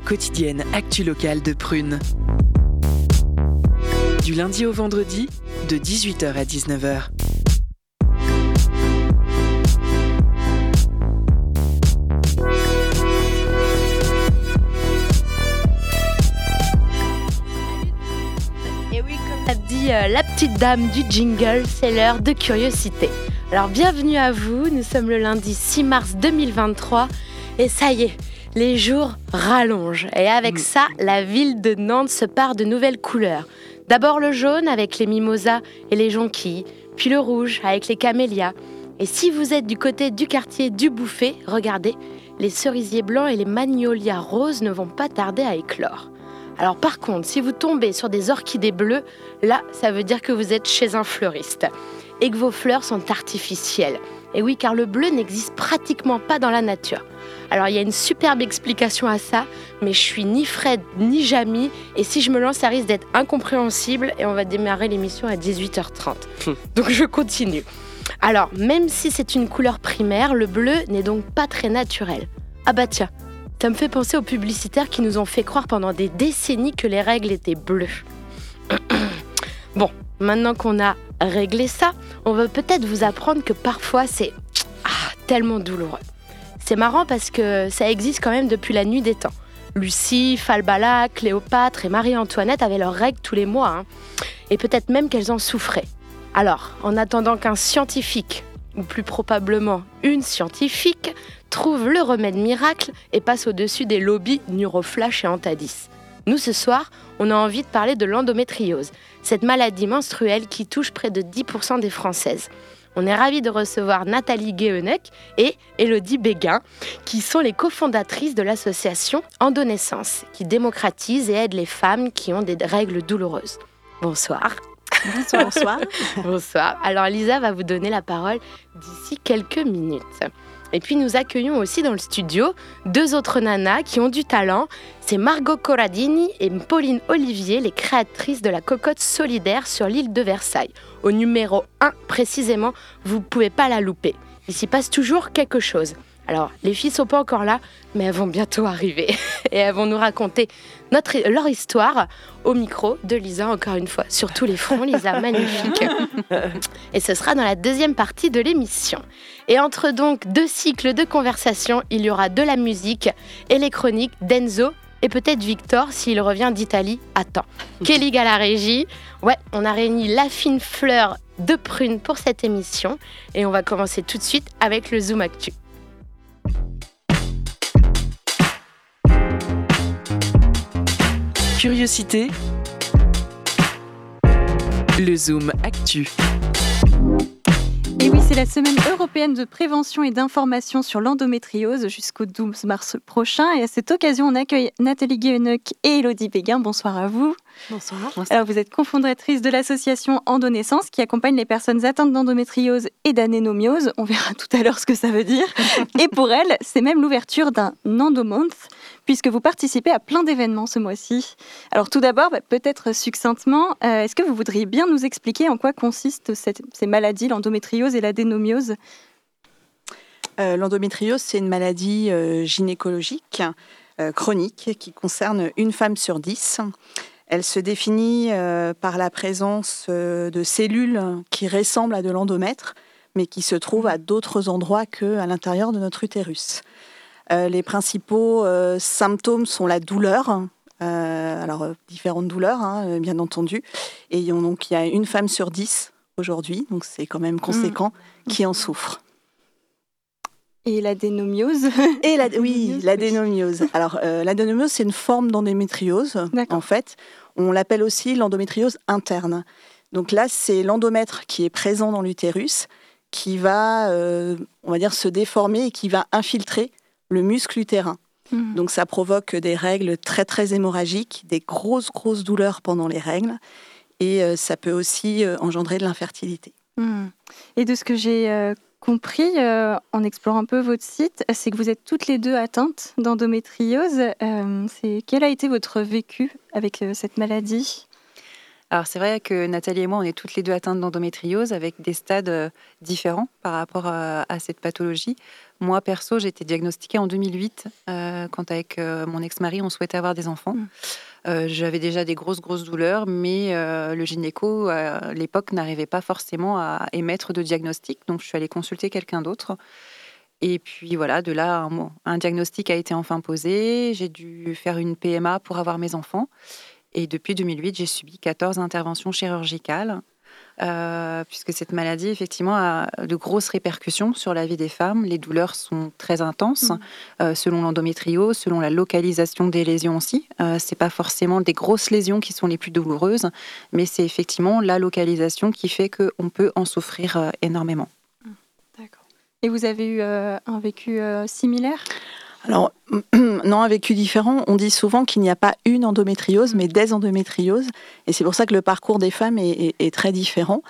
Quotidienne actu locale de Prune. Du lundi au vendredi, de 18h à 19h. Et oui, comme l'a dit euh, la petite dame du jingle, c'est l'heure de curiosité. Alors bienvenue à vous, nous sommes le lundi 6 mars 2023 et ça y est, les jours rallongent. Et avec ça, la ville de Nantes se part de nouvelles couleurs. D'abord le jaune avec les mimosas et les jonquilles, puis le rouge avec les camélias. Et si vous êtes du côté du quartier du Bouffet, regardez, les cerisiers blancs et les magnolias roses ne vont pas tarder à éclore. Alors par contre, si vous tombez sur des orchidées bleues, là, ça veut dire que vous êtes chez un fleuriste et que vos fleurs sont artificielles. Et oui, car le bleu n'existe pratiquement pas dans la nature. Alors il y a une superbe explication à ça, mais je suis ni Fred ni Jamie, et si je me lance, ça risque d'être incompréhensible, et on va démarrer l'émission à 18h30. Donc je continue. Alors, même si c'est une couleur primaire, le bleu n'est donc pas très naturel. Ah bah tiens, ça me fait penser aux publicitaires qui nous ont fait croire pendant des décennies que les règles étaient bleues. bon, maintenant qu'on a réglé ça, on va peut-être vous apprendre que parfois c'est ah, tellement douloureux. C'est marrant parce que ça existe quand même depuis la nuit des temps. Lucie, Falbala, Cléopâtre et Marie-Antoinette avaient leurs règles tous les mois. hein. Et peut-être même qu'elles en souffraient. Alors, en attendant qu'un scientifique, ou plus probablement une scientifique, trouve le remède miracle et passe au-dessus des lobbies Neuroflash et Antadis. Nous, ce soir, on a envie de parler de l'endométriose, cette maladie menstruelle qui touche près de 10% des Françaises. On est ravis de recevoir Nathalie Guéhenec et Elodie Béguin, qui sont les cofondatrices de l'association Endonaissance, qui démocratise et aide les femmes qui ont des règles douloureuses. Bonsoir. Bonsoir. Bonsoir. Bonsoir. Alors Lisa va vous donner la parole d'ici quelques minutes. Et puis nous accueillons aussi dans le studio deux autres nanas qui ont du talent. C'est Margot Corradini et Pauline Olivier, les créatrices de la cocotte solidaire sur l'île de Versailles. Au numéro 1 précisément, vous ne pouvez pas la louper. Il s'y passe toujours quelque chose. Alors, les filles sont pas encore là, mais elles vont bientôt arriver. Et elles vont nous raconter notre, leur histoire au micro de Lisa, encore une fois. Sur tous les fronts, Lisa, magnifique. Et ce sera dans la deuxième partie de l'émission. Et entre donc deux cycles de conversation, il y aura de la musique et les chroniques d'Enzo et peut-être Victor s'il revient d'Italie à temps. Kelly à la régie. Ouais, on a réuni la fine fleur de prune pour cette émission. Et on va commencer tout de suite avec le Zoom Actu. Curiosité, le Zoom Actu. Et oui, c'est la semaine européenne de prévention et d'information sur l'endométriose jusqu'au 12 mars prochain. Et à cette occasion, on accueille Nathalie Guéhenec et Elodie Béguin. Bonsoir à vous. Bonsoir. Alors, vous êtes cofondatrice de l'association Endonaissance qui accompagne les personnes atteintes d'endométriose et d'anénomiose. On verra tout à l'heure ce que ça veut dire. et pour elle, c'est même l'ouverture d'un endomonth puisque vous participez à plein d'événements ce mois-ci. Alors tout d'abord, bah, peut-être succinctement, euh, est-ce que vous voudriez bien nous expliquer en quoi consistent ces maladies, l'endométriose et l'adénomiose Euh, L'endométriose, c'est une maladie euh, gynécologique chronique qui concerne une femme sur dix. Elle se définit par la présence de cellules qui ressemblent à de l'endomètre, mais qui se trouvent à d'autres endroits qu'à l'intérieur de notre utérus. Euh, les principaux euh, symptômes sont la douleur, euh, alors euh, différentes douleurs, hein, bien entendu. Et il y a- donc il y a une femme sur dix aujourd'hui, donc c'est quand même conséquent, qui en souffre. et l'adénomiose Et la, oui, l'adénomiose. Alors, euh, l'adénomiose, c'est une forme d'endométriose, en fait. On l'appelle aussi l'endométriose interne. Donc là, c'est l'endomètre qui est présent dans l'utérus, qui va, on va dire, se déformer et qui va infiltrer le muscle utérin. Mhm. Donc ça provoque des règles très, très hémorragiques, des grosses, grosses douleurs pendant les règles. Et euh, ça peut aussi euh, engendrer de l'infertilité. Hmm. Et de ce que j'ai euh, compris en explorant un peu votre site, c'est que vous êtes toutes les deux atteintes d'endométriose. C'est quel a été votre vécu avec cette maladie? Alors c'est vrai que Nathalie et moi, on est toutes les deux atteintes d'endométriose avec des stades euh, différents par rapport à, cette pathologie. Moi, perso, j'ai été diagnostiquée en 2008 euh, quand avec euh, mon ex-mari, on souhaitait avoir des enfants. Mm. J'avais déjà des grosses, grosses douleurs, mais le gynéco, à l'époque, n'arrivait pas forcément à émettre de diagnostic. Donc, je suis allée consulter quelqu'un d'autre. Et puis voilà, de là, un, un diagnostic a été enfin posé. J'ai dû faire une PMA pour avoir mes enfants. Et depuis 2008, j'ai subi 14 interventions chirurgicales, euh, puisque cette maladie, effectivement, a de grosses répercussions sur la vie des femmes. Les douleurs sont très intenses, mmh. euh, selon l'endométriose, selon la localisation des lésions aussi. Euh, c'est pas forcément des grosses lésions qui sont les plus douloureuses, mais c'est effectivement la localisation qui fait qu'on peut en souffrir euh, énormément. Mmh. D'accord. Et vous avez eu un vécu similaire? Alors, non, un vécu différent, on dit souvent qu'il n'y a pas une endométriose, mais des endométrioses. Et c'est pour ça que le parcours des femmes est, très différent.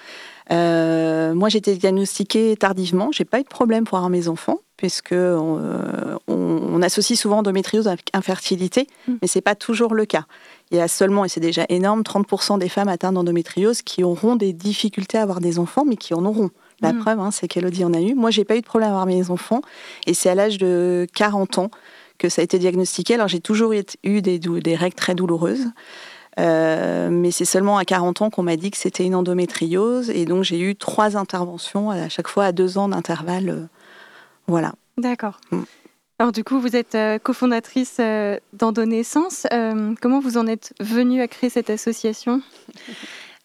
Euh, moi, j'ai été diagnostiquée tardivement. J'ai pas eu de problème pour avoir mes enfants, puisque euh, on, associe souvent endométriose avec infertilité, mm. mais c'est pas toujours le cas. Il y a seulement, et c'est déjà énorme, 30% des femmes atteintes d'endométriose qui auront des difficultés à avoir des enfants, mais qui en auront. La mm. preuve, hein, c'est qu'Elodie en a eu. Moi, j'ai pas eu de problème à avoir mes enfants. Et c'est à l'âge de 40 ans que ça a été diagnostiqué. Alors, j'ai toujours eu des, des règles très douloureuses. Euh, mais c'est seulement à 40 ans qu'on m'a dit que c'était une endométriose. Et donc, j'ai eu trois interventions, à chaque fois à deux ans d'intervalle. Euh, voilà. D'accord. Mm. Alors, du coup, vous êtes euh, cofondatrice d'Endonaissance. comment vous en êtes venue à créer cette association?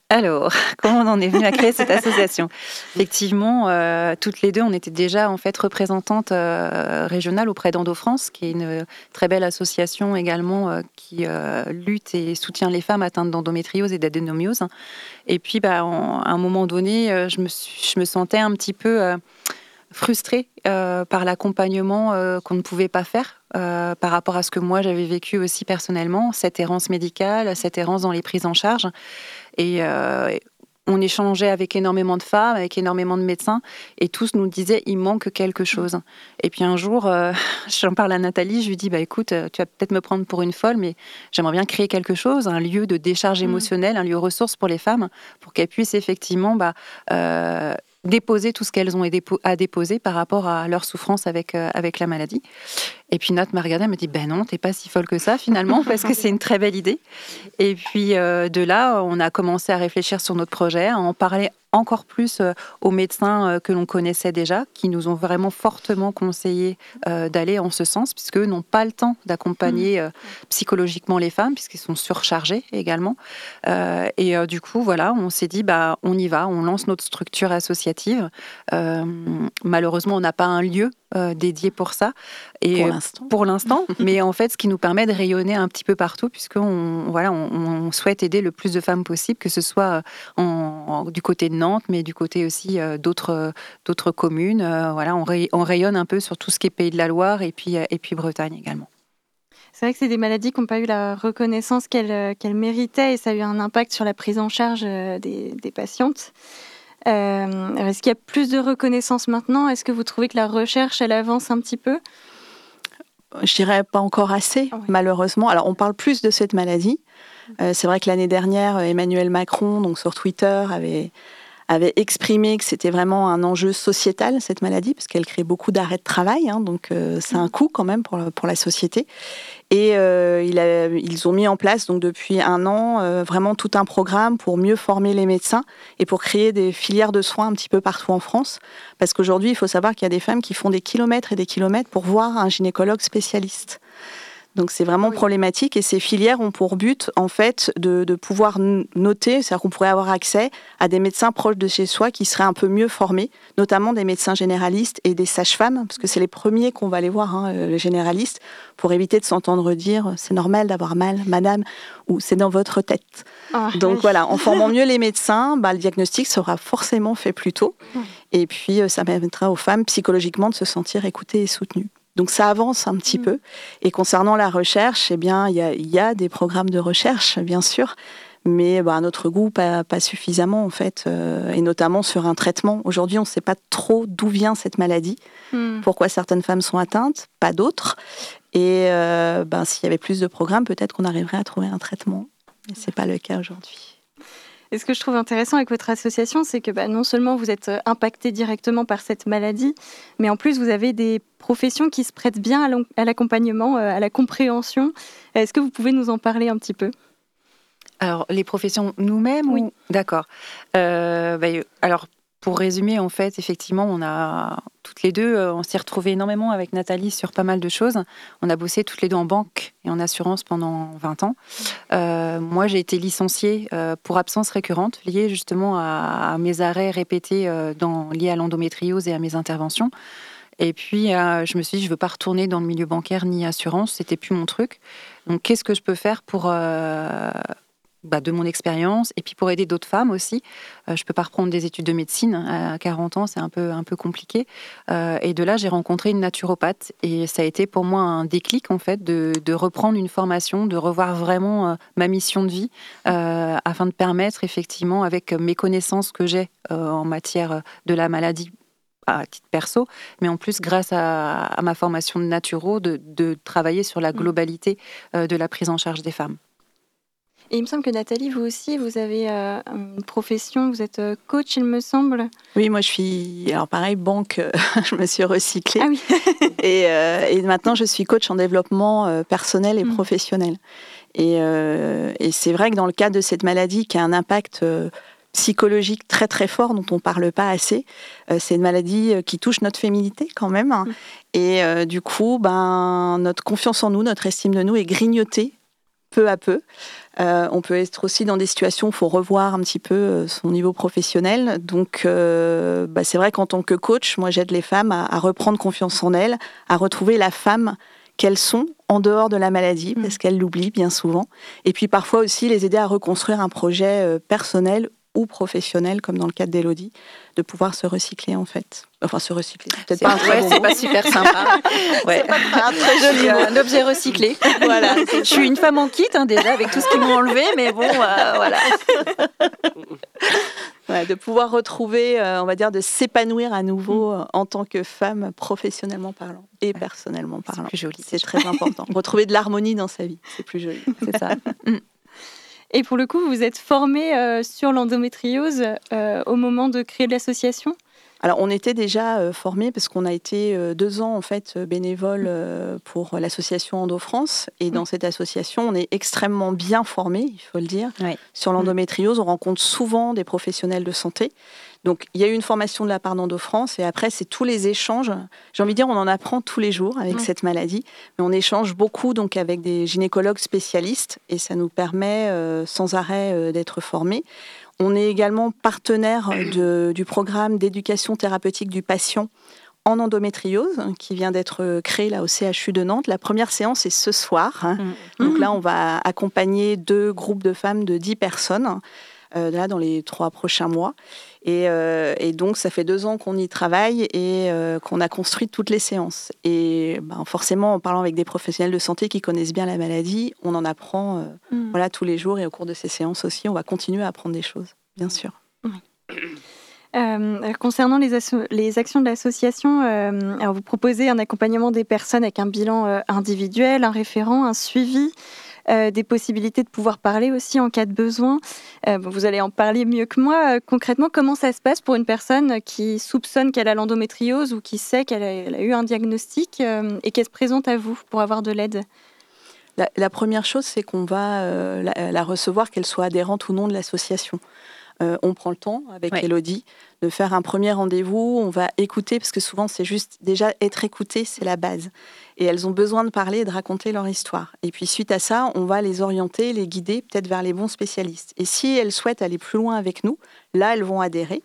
Alors, comment on en est venu à créer cette association? Effectivement, euh, toutes les deux, on était déjà en fait représentantes euh, régionales auprès d'Endo France, qui est une très belle association également euh, qui lutte et soutient les femmes atteintes d'endométriose et d'adénomiose. Et puis, bah, à un moment donné, je me sentais un petit peu frustrée par l'accompagnement qu'on ne pouvait pas faire par rapport à ce que moi j'avais vécu aussi personnellement, cette errance médicale, cette errance dans les prises en charge. Euh, et on échangeait avec énormément de femmes, avec énormément de médecins, et tous nous disaient il manque quelque chose. Et puis un jour, euh, j'en parle à Nathalie, je lui dis bah écoute, tu vas peut-être me prendre pour une folle, mais j'aimerais bien créer quelque chose, un lieu de décharge mmh. émotionnelle, un lieu ressource pour les femmes, pour qu'elles puissent effectivement bah, euh, déposer tout ce qu'elles ont à déposer par rapport à leur souffrance avec, euh, avec la maladie. Et puis Nat m'a regardé, elle m'a dit Ben non, t'es pas si folle que ça finalement, parce que c'est une très belle idée. Et puis euh, de là, on a commencé à réfléchir sur notre projet, à en parler encore plus euh, aux médecins euh, que l'on connaissait déjà, qui nous ont vraiment fortement conseillé d'aller en ce sens, puisque n'ont pas le temps d'accompagner mmh. psychologiquement les femmes, puisqu'ils sont surchargés également. et du coup, voilà, on s'est dit, bah, on y va, on lance notre structure associative. malheureusement, on n'a pas un lieu dédié pour ça. Et pour l'instant. mais en fait, ce qui nous permet de rayonner un petit peu partout, puisqu'on voilà, on, souhaite aider le plus de femmes possible, que ce soit en, du côté de Nantes, mais du côté aussi euh, d'autres d'autres communes. Euh, voilà, on, on, rayonne un peu sur tout ce qui est Pays de la Loire et puis, et puis Bretagne également. C'est vrai que c'est des maladies qui n'ont pas eu la reconnaissance qu'elles méritaient et ça a eu un impact sur la prise en charge euh, des, des patientes. Est-ce qu'il y a plus de reconnaissance maintenant? Est-ce que vous trouvez que la recherche, elle avance un petit peu? Je dirais pas encore assez, ah malheureusement. Alors, on parle plus de cette maladie. c'est vrai que l'année dernière, Emmanuel Macron, donc sur Twitter, avait avait exprimé que c'était vraiment un enjeu sociétal, cette maladie, parce qu'elle crée beaucoup d'arrêts de travail, hein, donc euh, c'est un coût quand même pour, pour la société. Et euh, ils ont mis en place, donc depuis un an, euh, vraiment tout un programme pour mieux former les médecins et pour créer des filières de soins un petit peu partout en France. Parce qu'aujourd'hui, il faut savoir qu'il y a des femmes qui font des kilomètres et des kilomètres pour voir un gynécologue spécialiste. Donc c'est vraiment problématique et ces filières ont pour but en fait de, de pouvoir noter, c'est-à-dire qu'on pourrait avoir accès à des médecins proches de chez soi qui seraient un peu mieux formés, notamment des médecins généralistes et des sages-femmes, parce que c'est les premiers qu'on va aller voir, hein, les généralistes, pour éviter de s'entendre dire c'est normal d'avoir mal, madame, ou c'est dans votre tête. Ah, Donc voilà, en formant mieux les médecins, bah, le diagnostic sera forcément fait plus tôt, et puis euh, ça permettra aux femmes psychologiquement de se sentir écoutées et soutenues. Donc ça avance un petit mm. peu. Et concernant la recherche, eh bien, il y a, des programmes de recherche, bien sûr, mais bah, à notre goût, pas, suffisamment en fait, euh, et notamment sur un traitement. Aujourd'hui, on ne sait pas trop d'où vient cette maladie, mm. pourquoi certaines femmes sont atteintes, pas d'autres. Et euh, ben, s'il y avait plus de programmes, peut-être qu'on arriverait à trouver un traitement. Mais ce n'est pas le cas aujourd'hui. Et ce que je trouve intéressant avec votre association, c'est que bah, non seulement vous êtes impacté directement par cette maladie, mais en plus vous avez des professions qui se prêtent bien à l'accompagnement, à la compréhension. Est-ce que vous pouvez nous en parler un petit peu? Alors, les professions nous-mêmes Oui. D'accord. Euh, bah, alors, pour résumer, en fait, effectivement, on a toutes les deux, euh, on s'est retrouvés énormément avec Nathalie sur pas mal de choses. On a bossé toutes les deux en banque et en assurance pendant 20 ans. Euh, moi, j'ai été licenciée pour absence récurrente, liée justement à, mes arrêts répétés dans, liés à l'endométriose et à mes interventions. Et puis, je me suis dit, je ne veux pas retourner dans le milieu bancaire ni assurance, c'était plus mon truc. Donc, qu'est-ce que je peux faire pour bah, de mon expérience et puis pour aider d'autres femmes aussi. Euh, je ne peux pas reprendre des études de médecine à 40 ans, c'est un peu, un peu compliqué. Euh, et de là, j'ai rencontré une naturopathe et ça a été pour moi un déclic en fait de, de reprendre une formation, de revoir vraiment euh, ma mission de vie afin de permettre effectivement avec mes connaissances que j'ai en matière de la maladie à titre perso, mais en plus grâce à, à ma formation de naturo, de, de, travailler sur la mmh. globalité de la prise en charge des femmes. Et il me semble que Nathalie, vous aussi, vous avez euh, une profession, vous êtes euh, coach, il me semble. Oui, moi je suis, alors pareil, banque, euh, je me suis recyclée. Ah oui. et, et, maintenant je suis coach en développement personnel et mm. professionnel. Et, et c'est vrai que dans le cadre de cette maladie qui a un impact psychologique très très fort dont on ne parle pas assez. c'est une maladie qui touche notre féminité quand même. Hein. Mm. Et du coup, ben, notre confiance en nous, notre estime de nous est grignotée peu à peu. Euh, on peut être aussi dans des situations où il faut revoir un petit peu euh, son niveau professionnel. Donc, euh, bah, c'est vrai qu'en tant que coach, moi, j'aide les femmes à, reprendre confiance en elles, à retrouver la femme qu'elles sont en dehors de la maladie, mmh. parce qu'elles l'oublient bien souvent. Et puis parfois aussi les aider à reconstruire un projet personnel ou professionnel, comme dans le cas d'Elodie, de pouvoir se recycler en fait. Enfin, se recycler. Peut-être pas, c'est pas super sympa. ouais. pas un très joli un objet recyclé. voilà. Je suis une femme en kit hein, déjà avec tout ce qu'ils m'ont enlevé, mais bon, euh, voilà. de pouvoir retrouver, euh, on va dire, de s'épanouir à nouveau mm. euh, en tant que femme, professionnellement parlant et personnellement parlant. C'est plus joli. C'est très important. retrouver de l'harmonie dans sa vie, c'est plus joli. C'est ça. Mm. Et pour le coup, vous êtes formé euh, sur l'endométriose euh, au moment de créer l'association? Alors, on était déjà euh, formés parce qu'on a été deux ans en fait bénévole pour l'association Endo France. Et dans mm. cette association, on est extrêmement bien formés, il faut le dire. Sur l'endométriose, on rencontre souvent des professionnels de santé. Donc, il y a eu une formation de la part d'Endo France et après, c'est tous les échanges. J'ai envie de dire, on en apprend tous les jours avec cette maladie, mais on échange beaucoup donc avec des gynécologues spécialistes et ça nous permet euh, sans arrêt euh, d'être formés. On est également partenaire du programme d'éducation thérapeutique du patient en endométriose qui vient d'être créé là au CHU de Nantes. La première séance est ce soir. Hein. Mmh. Donc là, on va accompagner deux groupes de femmes de 10 personnes euh, là dans les trois prochains mois. Euh, et, donc, ça fait deux ans qu'on y travaille et euh, qu'on a construit toutes les séances. Et ben, forcément, en parlant avec des professionnels de santé qui connaissent bien la maladie, on en apprend euh, mm. voilà, tous les jours et au cours de ces séances aussi, on va continuer à apprendre des choses, bien sûr. concernant les, les, actions de l'association, vous proposez un accompagnement des personnes avec un bilan individuel, un référent, un suivi. Euh, des possibilités de pouvoir parler aussi en cas de besoin. Euh, vous allez en parler mieux que moi. Euh, concrètement, comment ça se passe pour une personne qui soupçonne qu'elle a l'endométriose ou qui sait qu'elle a, eu un diagnostic et qu'elle se présente à vous pour avoir de l'aide? La, première chose, c'est qu'on va la, recevoir, qu'elle soit adhérente ou non de l'association. On prend le temps avec Elodie de faire un premier rendez-vous, on va écouter, parce que souvent c'est juste déjà être écouté, c'est la base et elles ont besoin de parler et de raconter leur histoire. Et puis suite à ça, on va les orienter, les guider peut-être vers les bons spécialistes. Et si elles souhaitent aller plus loin avec nous, là, elles vont adhérer.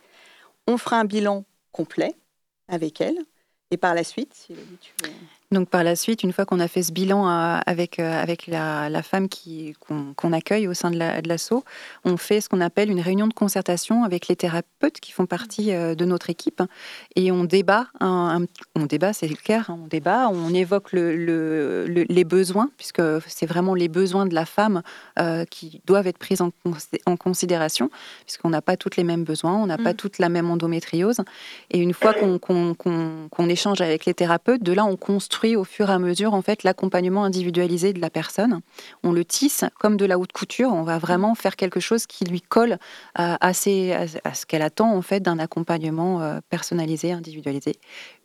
On fera un bilan complet avec elles. Et par la suite, si tu veux... Donc par la suite, une fois qu'on a fait ce bilan euh, avec, euh, avec la, femme qu'on accueille au sein de l'assaut, on fait ce qu'on appelle une réunion de concertation avec les thérapeutes qui font partie euh, de notre équipe et on débat, on débat, c'est le cas, hein, on débat, on évoque le, les besoins puisque c'est vraiment les besoins de la femme qui doivent être pris en, en considération puisqu'on n'a pas toutes les mêmes besoins, on n'a pas mm. toute la même endométriose et une fois qu'on échange avec les thérapeutes, de là on construit au fur et à mesure en fait l'accompagnement individualisé de la personne. On le tisse comme de la haute couture. On va vraiment faire quelque chose qui lui colle à, à, ce qu'elle attend en fait d'un accompagnement euh, personnalisé, individualisé.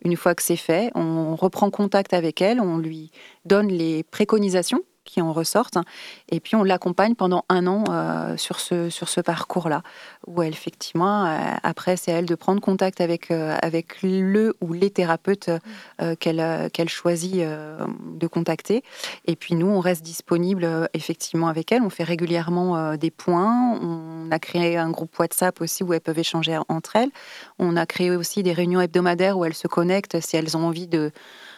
Une fois que c'est fait, on reprend contact avec elle, on lui donne les préconisations qui en ressortent. Et puis on l'accompagne pendant un an euh, sur ce, sur ce parcours-là, où elle, effectivement, euh, après, c'est à elle de prendre contact avec, euh, avec le ou les thérapeutes qu'elle qu'elle choisit de contacter. Et puis nous, on reste disponible effectivement avec elle. On fait régulièrement des points. On a créé un groupe WhatsApp aussi où elles peuvent échanger entre elles. On a créé aussi des réunions hebdomadaires où elles se connectent si elles ont envie de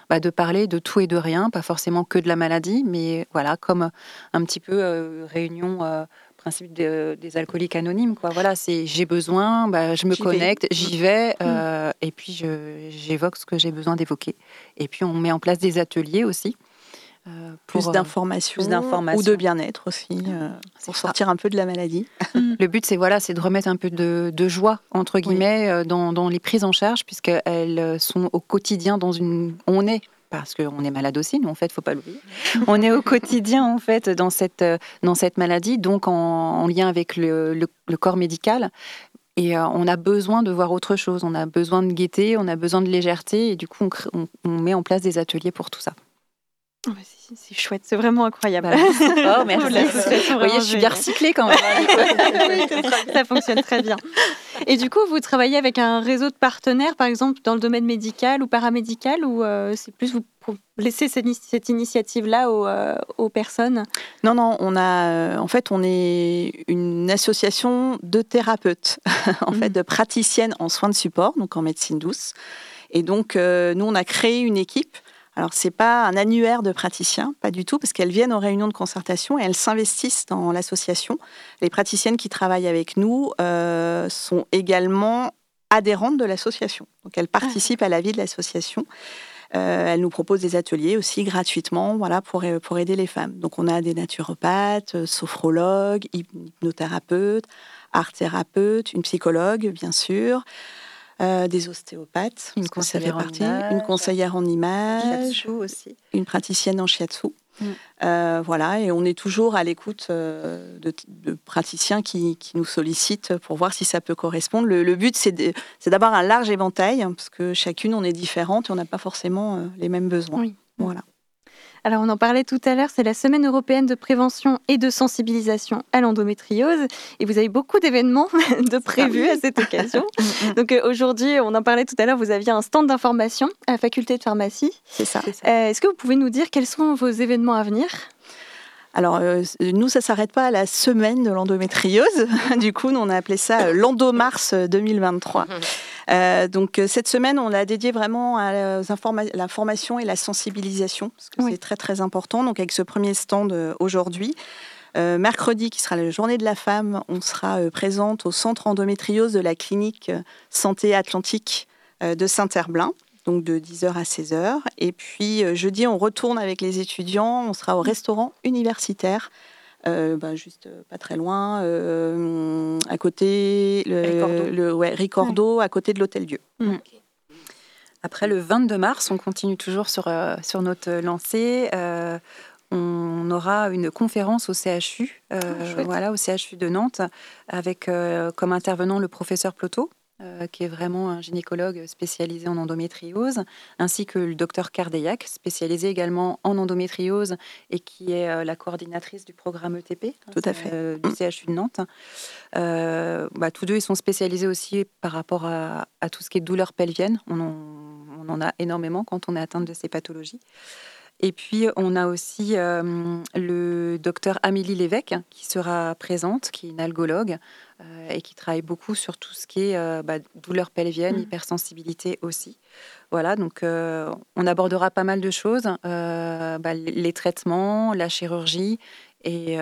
bah, de parler de tout et de rien, pas forcément que de la maladie, mais voilà, comme un petit peu euh, réunion euh, principe des alcooliques anonymes. Quoi. Voilà, c'est j'ai besoin, bah, je me connecte, j'y vais, mm. euh, et puis j'évoque ce que j'ai besoin d'évoquer. Et puis on met en place des ateliers aussi. Plus d'informations ou de bien-être aussi, pour sortir un peu de la maladie. Le but, c'est voilà, c'est de remettre un peu de, joie entre guillemets dans, dans, les prises en charge, puisqu'elles sont au quotidien dans une, on est parce qu'on est malade aussi, nous en fait, faut pas l'oublier. On est au quotidien en fait dans cette, dans cette maladie, donc en, lien avec le, le, corps médical. Et euh, on a besoin de voir autre chose, on a besoin de gaieté, on a besoin de légèreté, et du coup, on, on met en place des ateliers pour tout ça. Oh, c'est chouette, c'est vraiment incroyable. Bah, oh, merci. Vous voyez, je suis bien recyclée quand même. ça fonctionne très bien. Et du coup, vous travaillez avec un réseau de partenaires, par exemple, dans le domaine médical ou paramédical, ou euh, c'est plus vous laisser cette, cette initiative-là aux, euh, aux, personnes? Non, non, on a, euh, en fait, on est une association de thérapeutes, en fait, mmh. de praticiennes en soins de support, donc en médecine douce. Et donc, nous, on a créé une équipe alors, ce n'est pas un annuaire de praticiens, pas du tout, parce qu'elles viennent aux réunions de concertation et elles s'investissent dans l'association. Les praticiennes qui travaillent avec nous euh, sont également adhérentes de l'association. Donc, elles participent à la vie de l'association. Euh, elles nous proposent des ateliers aussi gratuitement voilà, pour, pour aider les femmes. Donc, on a des naturopathes, sophrologues, hypnothérapeutes, art-thérapeutes, une psychologue, bien sûr. Euh, des ostéopathes, une conseillère, en image, une conseillère en image, aussi. une praticienne en shiatsu. Mm. Euh, voilà, et on est toujours à l'écoute euh, de, praticiens qui, nous sollicitent pour voir si ça peut correspondre. Le, but, c'est d'avoir un large éventail, hein, parce que chacune, on est différente et on n'a pas forcément les mêmes besoins. Voilà. Alors on en parlait tout à l'heure, c'est la semaine européenne de prévention et de sensibilisation à l'endométriose et vous avez beaucoup d'événements de prévus à cette occasion. Mm, mm. Donc euh, aujourd'hui, on en parlait tout à l'heure, vous aviez un stand d'information à la faculté de pharmacie. C'est ça. Euh, est-ce que vous pouvez nous dire quels sont vos événements à venir? Alors, euh, nous, ça ne s'arrête pas à la semaine de l'endométriose. du coup, nous, on a appelé ça l'Endomars 2023. Euh, donc euh, cette semaine, on l'a dédié vraiment à la formation et la sensibilisation, parce que c'est très très important. Donc avec ce premier stand euh, aujourd'hui. mercredi, qui sera la journée de la femme, on sera présente au centre endométriose de la clinique Santé Atlantique de Saint-Herblain, donc de 10h à 16h. Et puis jeudi, on retourne avec les étudiants, on sera au restaurant universitaire euh, bah, juste euh, pas très loin, euh, à côté, le, le ouais, Ricordo, à côté de l'Hôtel Dieu. Mm. Après le 22 mars, on continue toujours sur, sur notre lancée. on aura une conférence au CHU, ah, voilà, au CHU de Nantes, avec comme intervenant le professeur Ploto, euh, qui est vraiment un gynécologue spécialisé en endométriose, ainsi que le docteur Cardeillac, spécialisé également en endométriose et qui est euh, la coordinatrice du programme ETP Tout à fait. Euh, du CHU de Nantes. Bah, tous deux, ils sont spécialisés aussi par rapport à, tout ce qui est douleur pelvienne. On en, on en, a énormément quand on est atteinte de ces pathologies. Et puis, on a aussi le docteur Amélie Lévesque qui sera présente, qui est une algologue, euh, et qui travaille beaucoup sur tout ce qui est euh, bah, douleur pelvienne, mmh. hypersensibilité aussi. Voilà, donc euh, on abordera pas mal de choses, bah, les traitements, la chirurgie. Et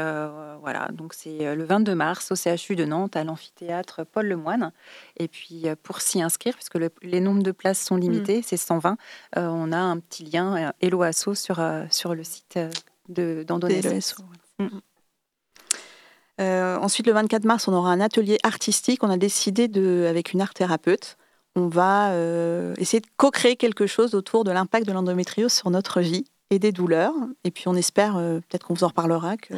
voilà, donc c'est le 22 mars au CHU de Nantes, à l'amphithéâtre Paul Lemoine. Et puis pour s'y inscrire, puisque les nombres de places sont limités, mmh. c'est 120, on a un petit lien Hello Asso sur, sur le site d'Andonné. Euh, ensuite, le 24 mars, on aura un atelier artistique. On a décidé, de, avec une art thérapeute, on va euh, essayer de co-créer quelque chose autour de l'impact de l'endométriose sur notre vie et des douleurs. Et puis on espère, euh, peut-être qu'on vous en reparlera, que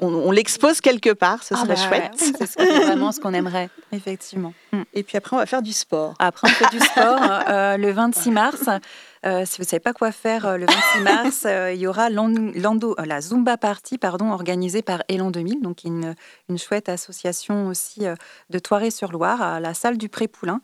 on, on l'expose quelque part, ce Ah serait bah chouette. ouais, C'est ce vraiment ce qu'on aimerait, effectivement. Mm. Et puis après, on va faire du sport. Après, on fait du sport euh, le 26 mars. Euh, si vous ne savez pas quoi faire euh, le 26 mars, euh, il y aura l'ando- la Zumba Party pardon, organisée par Elan 2000, donc une, une chouette association aussi de Toiré-sur-Loire à la salle du Pré-Poulain.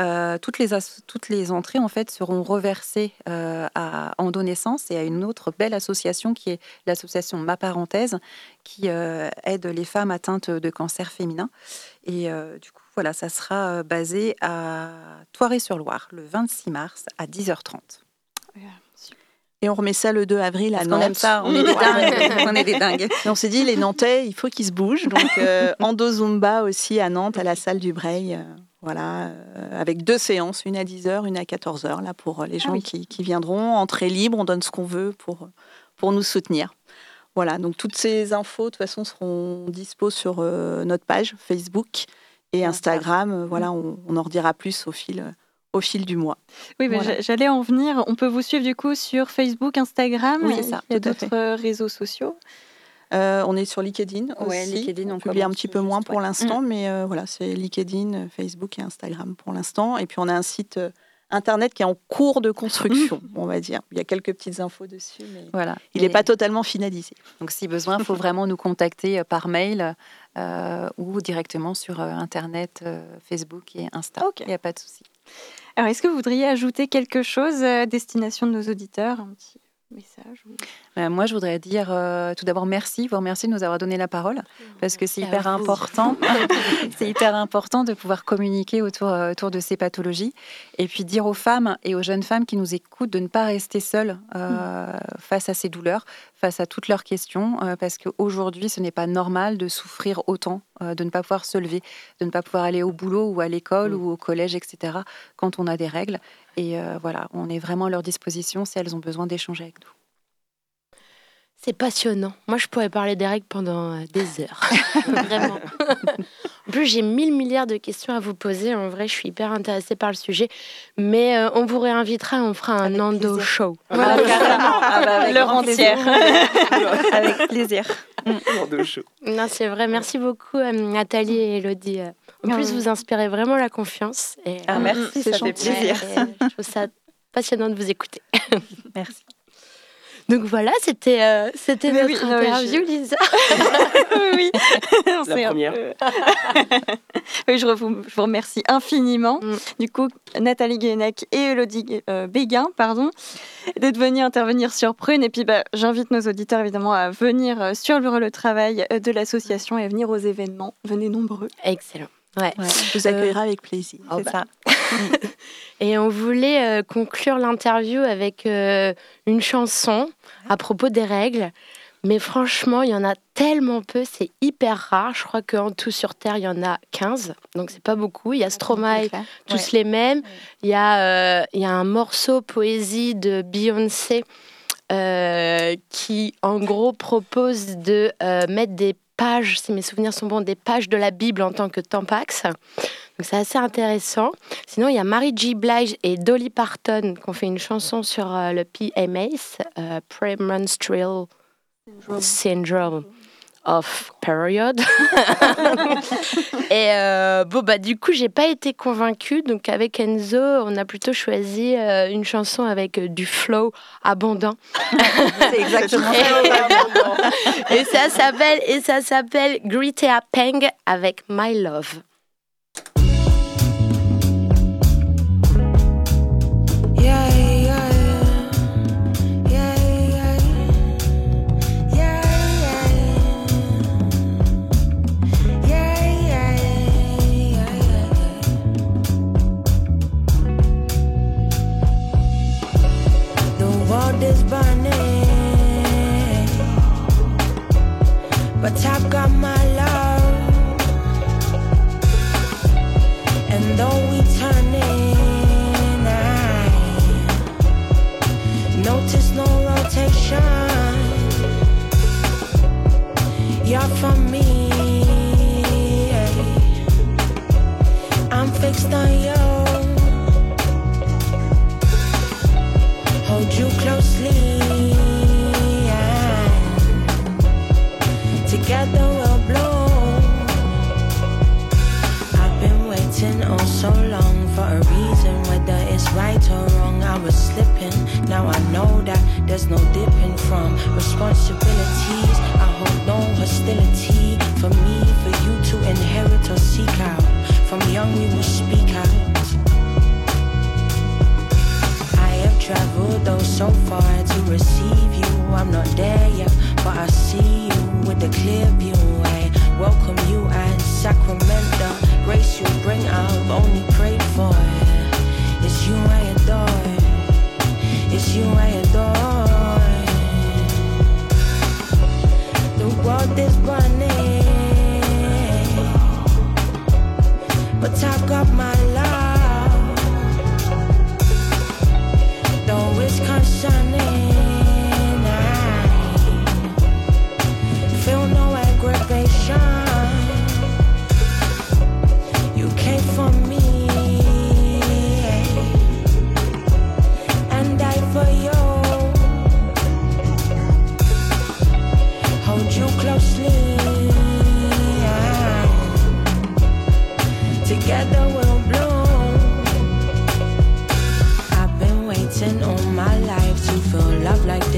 Euh, toutes, les toutes les entrées en fait seront reversées à Endonaissance et à une autre belle association qui est l'association Ma Parenthèse qui aide les femmes atteintes de cancer féminin. Et euh, du coup, voilà, ça sera basé à Toiré-sur-Loire le 26 mars à 10h30. Et on remet ça le 2 avril à Nantes. aime ça, on est des dingues. on est des dingues. Et on s'est dit, les Nantais, il faut qu'ils se bougent. Donc, euh, Endo Zumba aussi à Nantes, à la salle du Breil. euh, voilà, euh, avec deux séances, une à 10h, une à 14h, là, pour les gens oui. qui, qui viendront. Entrée libre, on donne ce qu'on veut pour, pour nous soutenir. Voilà, donc toutes ces infos, de toute façon, seront dispo sur euh, notre page Facebook et Instagram. Euh, Voilà, on, on en redira plus au fil, au fil du mois. Oui, mais Voilà. j'a- j'allais en venir. On peut vous suivre du coup sur Facebook, Instagram. Oui, Il ça, y a tout à d'autres euh, réseaux sociaux. Euh, on est sur LinkedIn Ouais, aussi. LinkedIn, on on publie un petit peu juste, moins pour ouais. l'instant, mais euh, voilà, c'est LinkedIn, Facebook et Instagram pour l'instant. Et puis on a un site euh, internet qui est en cours de construction, on va dire. Il y a quelques petites infos dessus, mais Voilà. il n'est Et pas totalement finalisé. Donc, si besoin, il faut vraiment nous contacter par mail euh, ou directement sur euh, Internet, euh, Facebook et Insta. Ok. Il n'y a pas de souci. Alors, est-ce que vous voudriez ajouter quelque chose à destination de nos auditeurs Un petit message ou- Euh, moi, je voudrais dire euh, tout d'abord merci, vous remercier de nous avoir donné la parole, parce que c'est hyper important. c'est hyper important de pouvoir communiquer autour, euh, autour de ces pathologies, et puis dire aux femmes et aux jeunes femmes qui nous écoutent de ne pas rester seules euh, face à ces douleurs, face à toutes leurs questions, euh, parce qu'aujourd'hui, ce n'est pas normal de souffrir autant, euh, de ne pas pouvoir se lever, de ne pas pouvoir aller au boulot ou à l'école ou au collège, etc., quand on a des règles. Et euh, voilà, on est vraiment à leur disposition si elles ont besoin d'échanger avec nous. C'est passionnant. Moi, je pourrais parler des règles pendant euh, des heures. Vraiment. en plus, j'ai mille milliards de questions à vous poser. En vrai, je suis hyper intéressée par le sujet. Mais euh, on vous réinvitera, on fera un Avec endo plaisir. show. Ah, carrément. Ah bah, avec L'heure grand entière. plaisir. avec plaisir. Non, c'est vrai. Merci beaucoup, euh, Nathalie et Elodie. En plus, vous inspirez vraiment la confiance. Et, Ah, merci, c'est ça fait plaisir. et, euh, je trouve ça passionnant de vous écouter. Merci. Donc voilà, c'était euh, c'était notre oui, interview, je- Lisa. oui, La première. peu- oui, je vous, je vous remercie infiniment. Mm. Du coup, Nathalie Guénec et Elodie euh, Béguin, pardon, d'être venus intervenir sur Prune. Et puis, bah, j'invite nos auditeurs évidemment à venir euh, sur le, travail de l'association et à venir aux événements. Venez nombreux. Excellent. Ouais. On vous accueillera avec plaisir. Oh, C'est bah. ça. Et on voulait euh, conclure l'interview avec euh, une chanson à propos des règles. Mais franchement, il y en a tellement peu, c'est hyper rare. Je crois qu'en tout sur Terre, il y en a 15. Donc c'est pas beaucoup. Il y a Stromae, tous les mêmes. Il y, a, euh, il y a un morceau poésie de Beyoncé euh, qui, en gros, propose de euh, mettre des pages, si mes souvenirs sont bons, des pages de la Bible en tant que tampax. Donc c'est assez intéressant. Sinon, il y a Mary J. Blige et Dolly Parton qui ont fait une chanson sur euh, le PMS, euh, Premenstrual Syndrome of Period. et euh, bon, bah, du coup, j'ai pas été convaincue. Donc, avec Enzo, on a plutôt choisi euh, une chanson avec euh, du flow abondant. C'est exactement Et, et ça s'appelle et ça s'appelle Gritea Peng avec My Love. The is burning, but I've got my love. And though we turn turning, I notice no rotation. You're for me. I'm fixed on you. Right or wrong. I was slipping, now I know that there's no dipping from responsibilities. I hold no hostility for me, for you to inherit or seek out. From young, we will speak out. I have traveled though so far to receive you. I'm not there yet, but I see you with a clear view. I welcome you and sacrament the grace you bring. I've only prayed for. It's you I adore. It's you I adore. The world is burning, but I've got my love. Though it's concerning,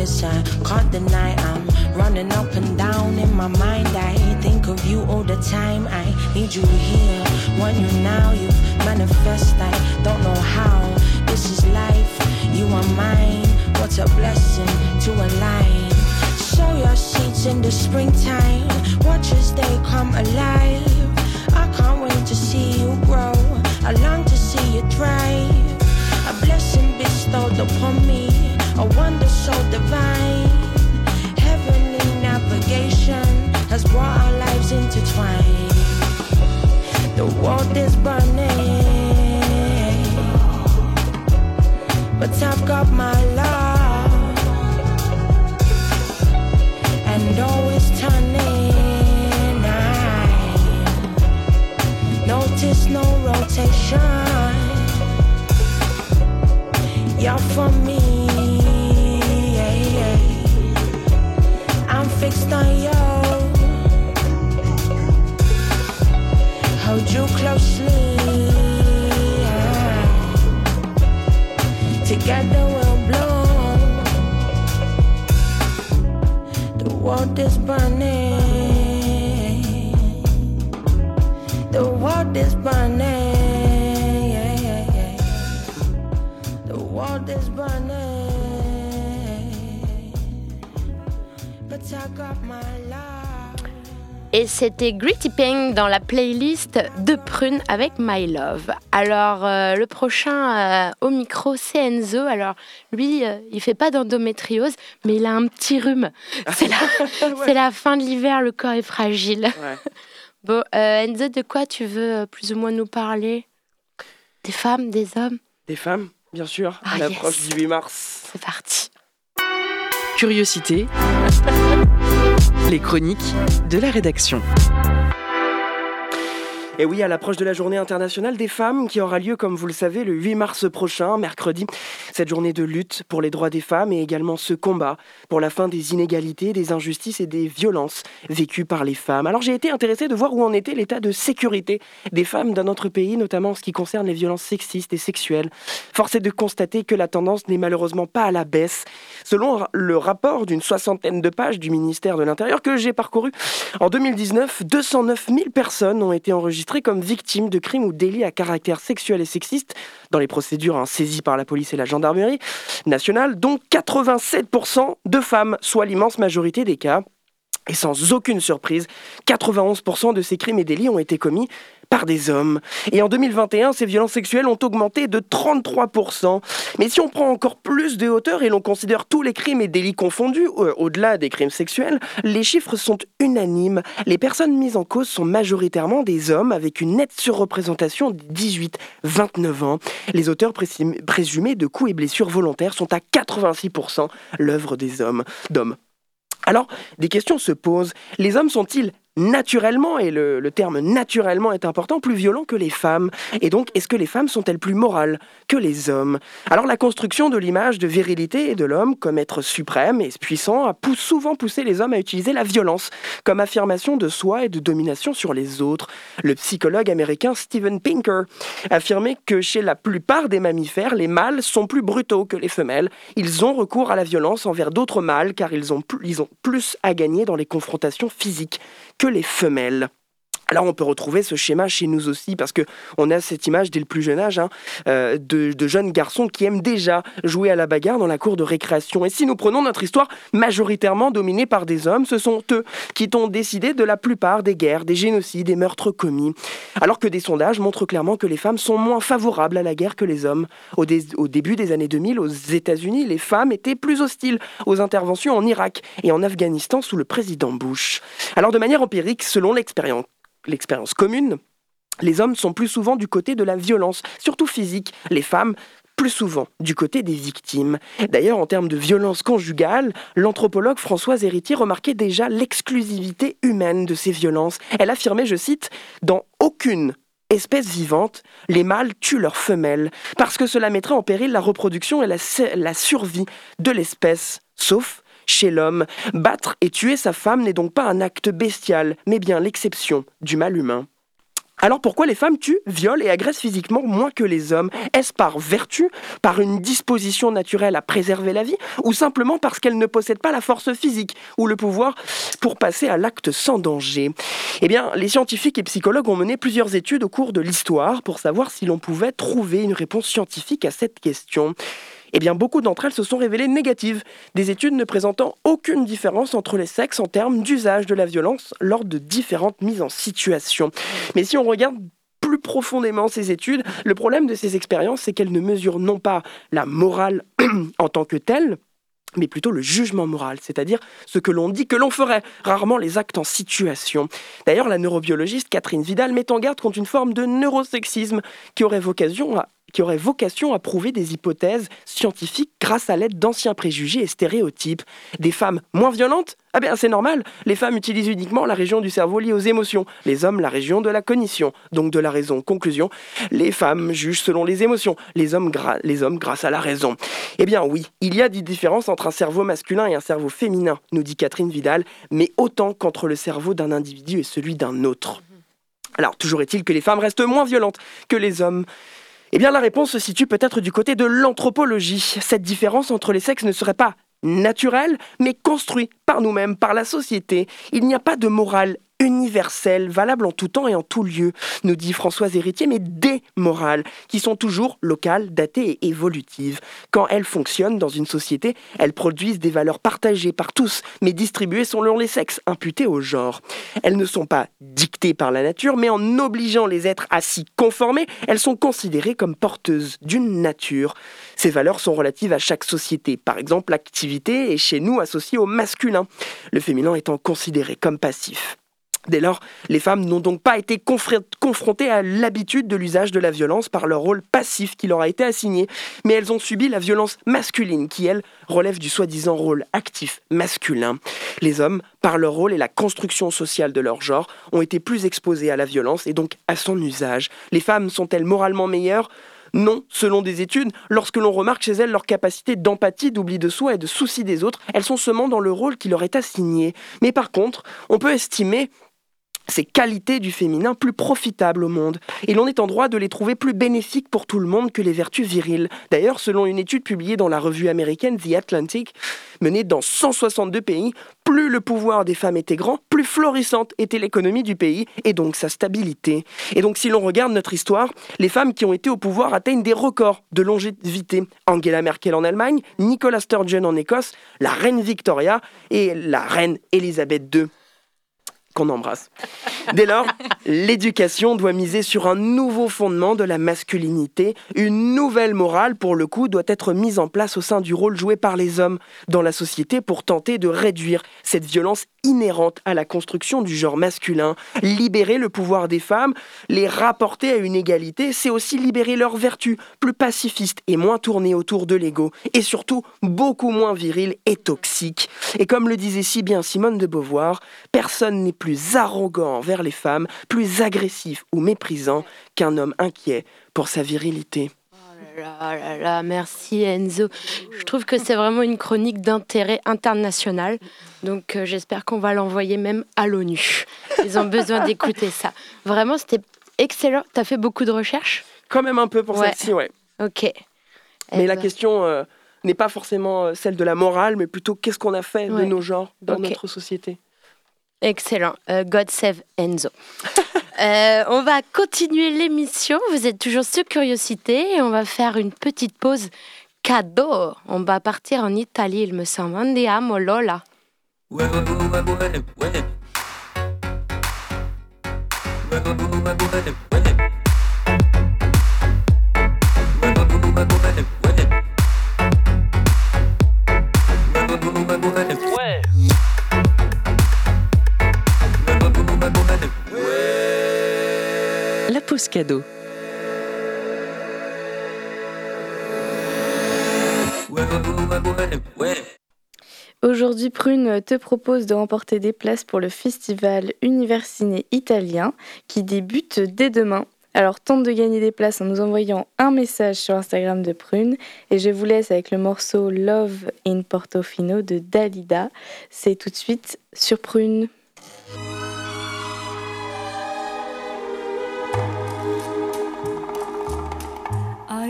this. I can't deny I'm running up and down in my mind. I think of you all the time. I need you here. Want you now, you manifest. I don't know how. This is life. You are mine. What a blessing to align. Sow your seeds in the springtime. Watch as they come alive. I can't wait to see you grow. I long to see you thrive. A blessing bestowed upon me, a wonder so divine. Heavenly navigation has brought our lives intertwined. The world is burning, but I've got my love, and always turning. I notice no rotation. You're for me. You. Hold you closely. Together we'll bloom. The world is burning. The world is burning. The world is burning. Et c'était Gritty Pink dans la playlist de Prune avec My Love. Alors, euh, le prochain euh, au micro, c'est Enzo. Alors, lui, euh, il fait pas d'endométriose, mais il a un petit rhume. C'est la, fin de l'hiver, le corps est fragile. Ouais. Bon, euh, Enzo, de quoi tu veux plus ou moins nous parler? Des femmes, des hommes? Des femmes, bien sûr, Ah, à l'approche yes. du 8 mars. C'est parti. Curiosité. Les chroniques de la rédaction. Et oui, à l'approche de la journée internationale des femmes, qui aura lieu, comme vous le savez, le 8 mars prochain, mercredi. Cette journée de lutte pour les droits des femmes et également ce combat pour la fin des inégalités, des injustices et des violences vécues par les femmes. Alors j'ai été intéressée de voir où en était l'état de sécurité des femmes dans notre pays, notamment en ce qui concerne les violences sexistes et sexuelles. Force est de constater que la tendance n'est malheureusement pas à la baisse. Selon le rapport d'une soixantaine de pages du ministère de l'Intérieur que j'ai parcouru, en 2019, 209 000 personnes ont été enregistrées comme victimes de crimes ou délits à caractère sexuel et sexiste dans les procédures hein, saisies par la police et la gendarmerie nationale, dont 87% de femmes, soit l'immense majorité des cas. Et sans aucune surprise, 91% de ces crimes et délits ont été commis par des hommes. Et en 2021, ces violences sexuelles ont augmenté de 33%. Mais si on prend encore plus de hauteur et l'on considère tous les crimes et délits confondus, euh, au-delà des crimes sexuels, les chiffres sont unanimes. Les personnes mises en cause sont majoritairement des hommes avec une nette surreprésentation des 18-29 ans. Les auteurs présumés de coups et blessures volontaires sont à 86% l'œuvre des hommes. Alors, des questions se posent. Les hommes sont-ils naturellement, et le, terme naturellement est important, plus violents que les femmes. Et donc, est-ce que les femmes sont-elles plus morales que les hommes? Alors, la construction de l'image de virilité de l'homme comme être suprême et puissant a souvent poussé les hommes à utiliser la violence comme affirmation de soi et de domination sur les autres. Le psychologue américain Steven Pinker affirmait que chez la plupart des mammifères, les mâles sont plus brutaux que les femelles. Ils ont recours à la violence envers d'autres mâles car ils ont plus à gagner dans les confrontations physiques que les femelles. Alors on peut retrouver ce schéma chez nous aussi parce que on a cette image dès le plus jeune âge hein, euh, de, de, jeunes garçons qui aiment déjà jouer à la bagarre dans la cour de récréation. Et si nous prenons notre histoire majoritairement dominée par des hommes, ce sont eux qui ont décidé de la plupart des guerres, des génocides, des meurtres commis. Alors que des sondages montrent clairement que les femmes sont moins favorables à la guerre que les hommes. Au, au début des années 2000, aux États-Unis, les femmes étaient plus hostiles aux interventions en Irak et en Afghanistan sous le président Bush. Alors de manière empirique, selon l'expérience l'expérience commune, les hommes sont plus souvent du côté de la violence, surtout physique. Les femmes plus souvent du côté des victimes. D'ailleurs, en termes de violence conjugale, l'anthropologue Françoise Héritier remarquait déjà l'exclusivité humaine de ces violences. Elle affirmait, je cite, Dans aucune espèce vivante, les mâles tuent leurs femelles, parce que cela mettrait en péril la reproduction et la, la survie de l'espèce, sauf chez l'homme. Battre et tuer sa femme n'est donc pas un acte bestial, mais bien l'exception du mal humain. Alors pourquoi les femmes tuent, violent et agressent physiquement moins que les hommes? Est-ce par vertu, par une disposition naturelle à préserver la vie, ou simplement parce qu'elles ne possèdent pas la force physique ou le pouvoir pour passer à l'acte sans danger? Eh bien, les scientifiques et psychologues ont mené plusieurs études au cours de l'histoire pour savoir si l'on pouvait trouver une réponse scientifique à cette question eh bien beaucoup d'entre elles se sont révélées négatives, des études ne présentant aucune différence entre les sexes en termes d'usage de la violence lors de différentes mises en situation. Mais si on regarde plus profondément ces études, le problème de ces expériences, c'est qu'elles ne mesurent non pas la morale en tant que telle, mais plutôt le jugement moral, c'est-à-dire ce que l'on dit que l'on ferait, rarement les actes en situation. D'ailleurs, la neurobiologiste Catherine Vidal met en garde contre une forme de neurosexisme qui aurait vocation à qui aurait vocation à prouver des hypothèses scientifiques grâce à l'aide d'anciens préjugés et stéréotypes. Des femmes moins violentes? Ah bien c'est normal, les femmes utilisent uniquement la région du cerveau liée aux émotions, les hommes la région de la cognition, donc de la raison. Conclusion, les femmes jugent selon les émotions, les hommes, les hommes grâce à la raison. Eh bien oui, il y a des différences entre un cerveau masculin et un cerveau féminin, nous dit Catherine Vidal, mais autant qu'entre le cerveau d'un individu et celui d'un autre. Alors, toujours est-il que les femmes restent moins violentes que les hommes. Eh bien, la réponse se situe peut-être du côté de l'anthropologie. Cette différence entre les sexes ne serait pas naturelle, mais construite par nous-mêmes, par la société. Il n'y a pas de morale universelles, valables en tout temps et en tout lieu, nous dit Françoise Héritier, mais des morales, qui sont toujours locales, datées et évolutives. Quand elles fonctionnent dans une société, elles produisent des valeurs partagées par tous, mais distribuées selon les sexes, imputées au genre. Elles ne sont pas dictées par la nature, mais en obligeant les êtres à s'y conformer, elles sont considérées comme porteuses d'une nature. Ces valeurs sont relatives à chaque société. Par exemple, l'activité est chez nous associée au masculin, le féminin étant considéré comme passif. Dès lors, les femmes n'ont donc pas été confrontées à l'habitude de l'usage de la violence par leur rôle passif qui leur a été assigné, mais elles ont subi la violence masculine qui, elle, relève du soi-disant rôle actif masculin. Les hommes, par leur rôle et la construction sociale de leur genre, ont été plus exposés à la violence et donc à son usage. Les femmes sont-elles moralement meilleures? Non, selon des études, lorsque l'on remarque chez elles leur capacité d'empathie, d'oubli de soi et de souci des autres, elles sont seulement dans le rôle qui leur est assigné. Mais par contre, on peut estimer ces qualités du féminin plus profitables au monde, et l'on est en droit de les trouver plus bénéfiques pour tout le monde que les vertus viriles. D'ailleurs, selon une étude publiée dans la revue américaine The Atlantic, menée dans 162 pays, plus le pouvoir des femmes était grand, plus florissante était l'économie du pays, et donc sa stabilité. Et donc si l'on regarde notre histoire, les femmes qui ont été au pouvoir atteignent des records de longévité. Angela Merkel en Allemagne, Nicola Sturgeon en Écosse, la reine Victoria et la reine Elisabeth II qu'on embrasse. Dès lors, l'éducation doit miser sur un nouveau fondement de la masculinité. Une nouvelle morale, pour le coup, doit être mise en place au sein du rôle joué par les hommes dans la société pour tenter de réduire cette violence inhérente à la construction du genre masculin. Libérer le pouvoir des femmes, les rapporter à une égalité, c'est aussi libérer leurs vertus, plus pacifistes et moins tournées autour de l'ego, et surtout beaucoup moins viriles et toxiques. Et comme le disait si bien Simone de Beauvoir, personne n'est plus arrogant envers les femmes, plus agressif ou méprisant qu'un homme inquiet pour sa virilité. Oh là là là, merci Enzo. Je trouve que c'est vraiment une chronique d'intérêt international. Donc euh, j'espère qu'on va l'envoyer même à l'ONU. Ils ont besoin d'écouter ça. Vraiment, c'était excellent. Tu as fait beaucoup de recherches? Quand même un peu pour Ouais. celle-ci, ouais. Ok. Mais Eh la ben, question euh, n'est pas forcément euh, celle de la morale, mais plutôt qu'est-ce qu'on a fait de nos genres dans notre société? Excellent. Euh, God save Enzo. Euh, on va continuer l'émission. Vous êtes toujours sur Curiosité et on va faire une petite pause cadeau. On va partir en Italie, il me semble. Andiamo, Lola. La cadeau. Aujourd'hui, Prune te propose de remporter des places pour le festival Universiné italien qui débute dès demain. Alors tente de gagner des places en nous envoyant un message sur Instagram de Prune et je vous laisse avec le morceau Love in Portofino de Dalida. C'est tout de suite sur Prune.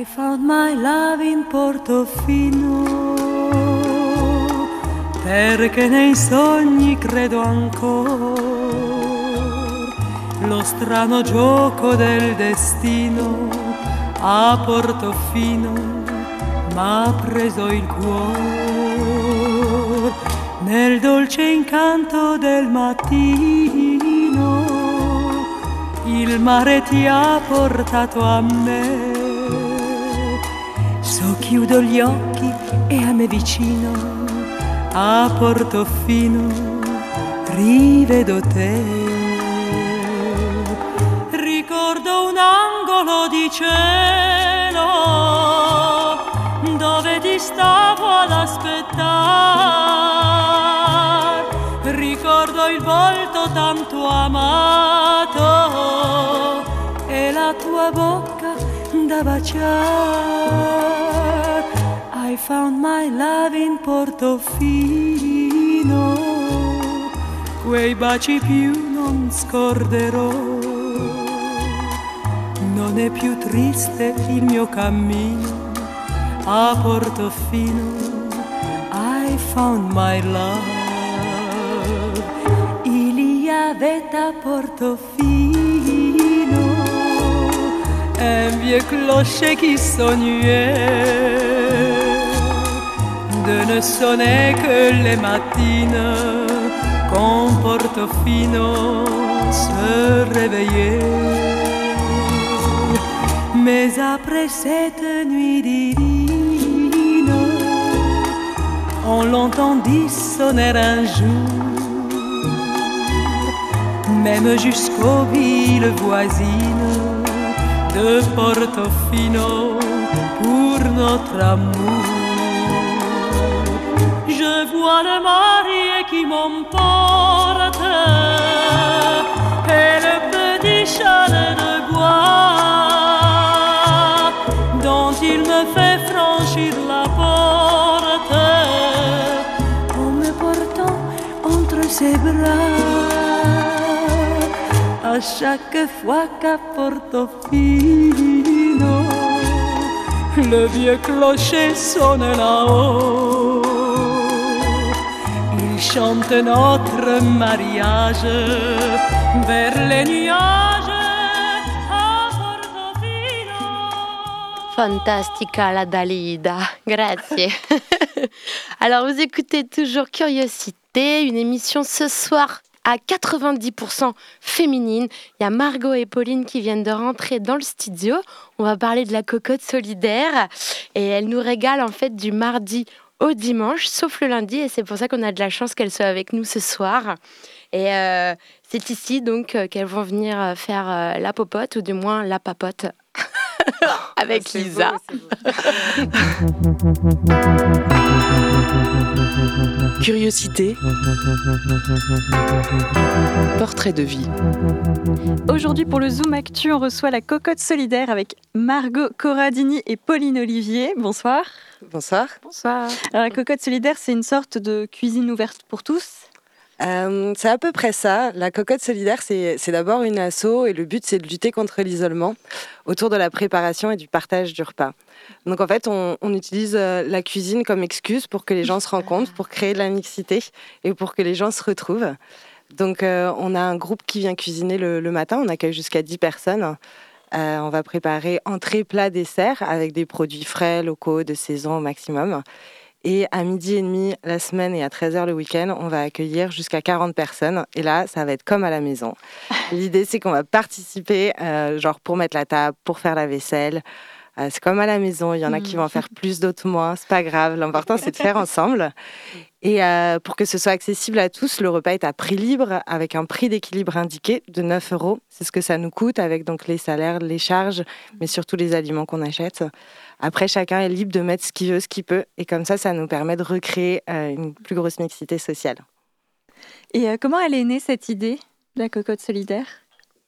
Found my love in Portofino. Perché nei sogni credo ancora lo strano gioco del destino a Portofino m'ha preso il cuore. Nel dolce incanto del mattino il mare ti ha portato a me chiudo gli occhi e a me vicino, a Portofino, rivedo te. Ricordo un angolo di cielo dove ti stavo ad aspettare. Ricordo il volto tanto amato e la tua bocca da baciare. I found my love in Portofino, quei baci più non scorderò. Non è più triste il mio cammino a Portofino. I found my love. Il y avait à Portofino un vieux clocher qui sonnait ne sonner que les matines quand Portofino se réveillait. Mais après cette nuit divine, on l'entendit sonner un jour, même jusqu'aux villes voisines de Portofino pour notre amour. Le marié qui m'emporte et le petit chalet de bois dont il me fait franchir la porte en me portant entre ses bras. À chaque fois qu'à Portofino le vieux clocher sonne là-haut. Chante notre mariage vers les nuages. Fantastica la Dalida. Grazie. Alors, vous écoutez toujours Curiosité, une émission ce soir à 90% féminine. Il y a Margot et Pauline qui viennent de rentrer dans le studio. On va parler de la cocotte solidaire et elle nous régale en fait du mardi au dimanche, sauf le lundi. Et c'est pour ça qu'on a de la chance qu'elle soit avec nous ce soir. Et euh, c'est ici donc euh, qu'elles vont venir euh, faire euh, la popote, ou du moins la papote, avec C'est Lisa. beau. Curiosité. Portrait de vie. Aujourd'hui, pour le Zoom Actu, on reçoit la cocotte solidaire avec Margot Corradini et Pauline Olivier. Bonsoir. Bonsoir. Bonsoir. Alors, la cocotte solidaire, c'est une sorte de cuisine ouverte pour tous. Euh, c'est à peu près ça. La cocotte solidaire, c'est d'abord une asso et le but, c'est de lutter contre l'isolement autour de la préparation et du partage du repas. Donc en fait, on, on utilise euh, la cuisine comme excuse pour que les gens se rencontrent, pour créer de la mixité et pour que les gens se retrouvent. Donc euh, on a un groupe qui vient cuisiner le, le matin, on accueille jusqu'à 10 personnes. Euh, on va préparer entrée, plat, dessert avec des produits frais, locaux, de saison au maximum. Et à midi et demi la semaine et à 13h le week-end, on va accueillir jusqu'à 40 personnes. Et là, ça va être comme à la maison. L'idée, c'est qu'on va participer, euh, genre pour mettre la table, pour faire la vaisselle. Euh, c'est comme à la maison. Il y en a qui vont en faire plus, d'autres moins. C'est pas grave. L'important, c'est de faire ensemble. Et euh, pour que ce soit accessible à tous, le repas est à prix libre avec un prix d'équilibre indiqué de 9 euros. C'est ce que ça nous coûte avec donc les salaires, les charges, mais surtout les aliments qu'on achète. Après, chacun est libre de mettre ce qu'il veut, ce qu'il peut. Et comme ça, ça nous permet de recréer euh, une plus grosse mixité sociale. Et comment elle est née cette idée de la cocotte solidaire?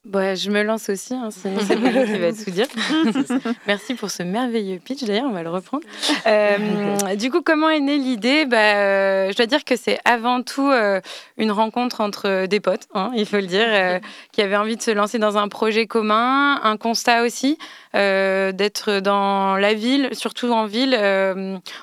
Bah, je me lance aussi, hein, sinon c'est Pauline qui va tout dire. Merci pour ce merveilleux pitch, d'ailleurs, on va le reprendre. Euh, du coup, comment est née l'idée? Bah, euh, Je dois dire que c'est avant tout euh, une rencontre entre des potes, hein, il faut le dire, qui avaient envie de se lancer dans un projet commun, un constat aussi, d'être dans la ville, surtout en ville.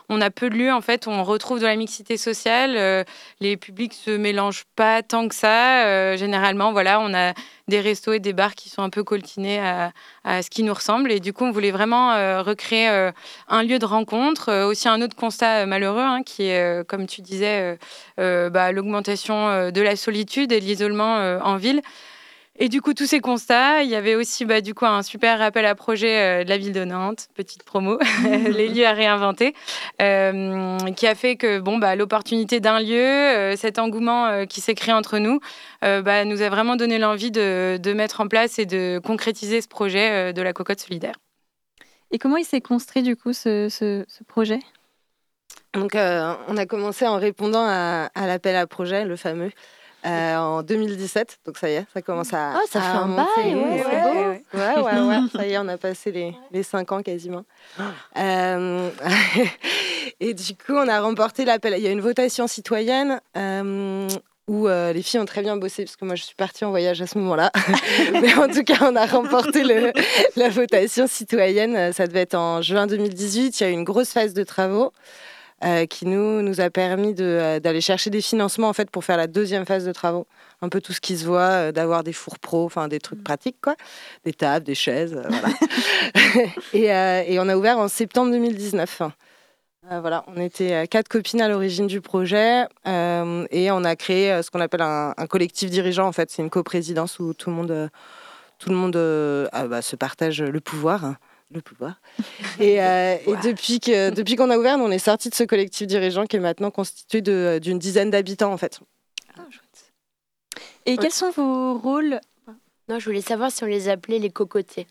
on a peu de lieux, en fait, où on retrouve de la mixité sociale. les publics se mélangent pas tant que ça. généralement, voilà, on a des restos et des bars qui sont un peu coltinés à, à ce qui nous ressemble. Et du coup, on voulait vraiment euh, recréer euh, un lieu de rencontre. Euh, aussi un autre constat malheureux, hein, qui est, comme tu disais, bah, l'augmentation de la solitude et de l'isolement en ville. Et du coup, tous ces constats, il y avait aussi bah, du coup un super appel à projet euh, de la ville de Nantes, petite promo, les lieux à réinventer, euh, qui a fait que bon, bah, l'opportunité d'un lieu, euh, cet engouement euh, qui s'est créé entre nous, euh, bah, nous a vraiment donné l'envie de, de mettre en place et de concrétiser ce projet euh, de la cocotte solidaire. Et comment il s'est construit du coup ce, ce- ce projet? Donc, euh, on a commencé en répondant à, à l'appel à projet, le fameux, euh, en 2017. Donc, ça y est, ça commence à. Oh, ça à fait un bail, ouais, c'est beau. Ouais, ouais, ouais. Ça y est, on a passé les, les cinq ans quasiment. Euh, et du coup, on a remporté l'appel. Il y a une votation citoyenne. euh, où euh, les filles ont très bien bossé, parce que moi je suis partie en voyage à ce moment-là. Mais en tout cas, on a remporté le- la votation citoyenne. Ça devait être en juin 2018. Il y a eu une grosse phase de travaux euh, qui nous, nous a permis de, euh, d'aller chercher des financements en fait, pour faire la deuxième phase de travaux. Un peu tout ce qui se voit, euh, d'avoir des fours pro, enfin des trucs pratiques, quoi. Des tables, des chaises, voilà. et, et on a ouvert en septembre 2019. Euh, voilà, on était quatre copines à l'origine du projet euh, et on a créé ce qu'on appelle un, un collectif dirigeant. En fait, c'est une coprésidence où tout le monde, tout le monde euh, ah bah, se partage le pouvoir. Le pouvoir. Et, euh, et depuis que depuis qu'on a ouvert, on est sorti de ce collectif dirigeant qui est maintenant constitué d'une dizaine d'habitants en fait. Et quels sont vos rôles? Non, je voulais savoir si on les appelait les cocotiers.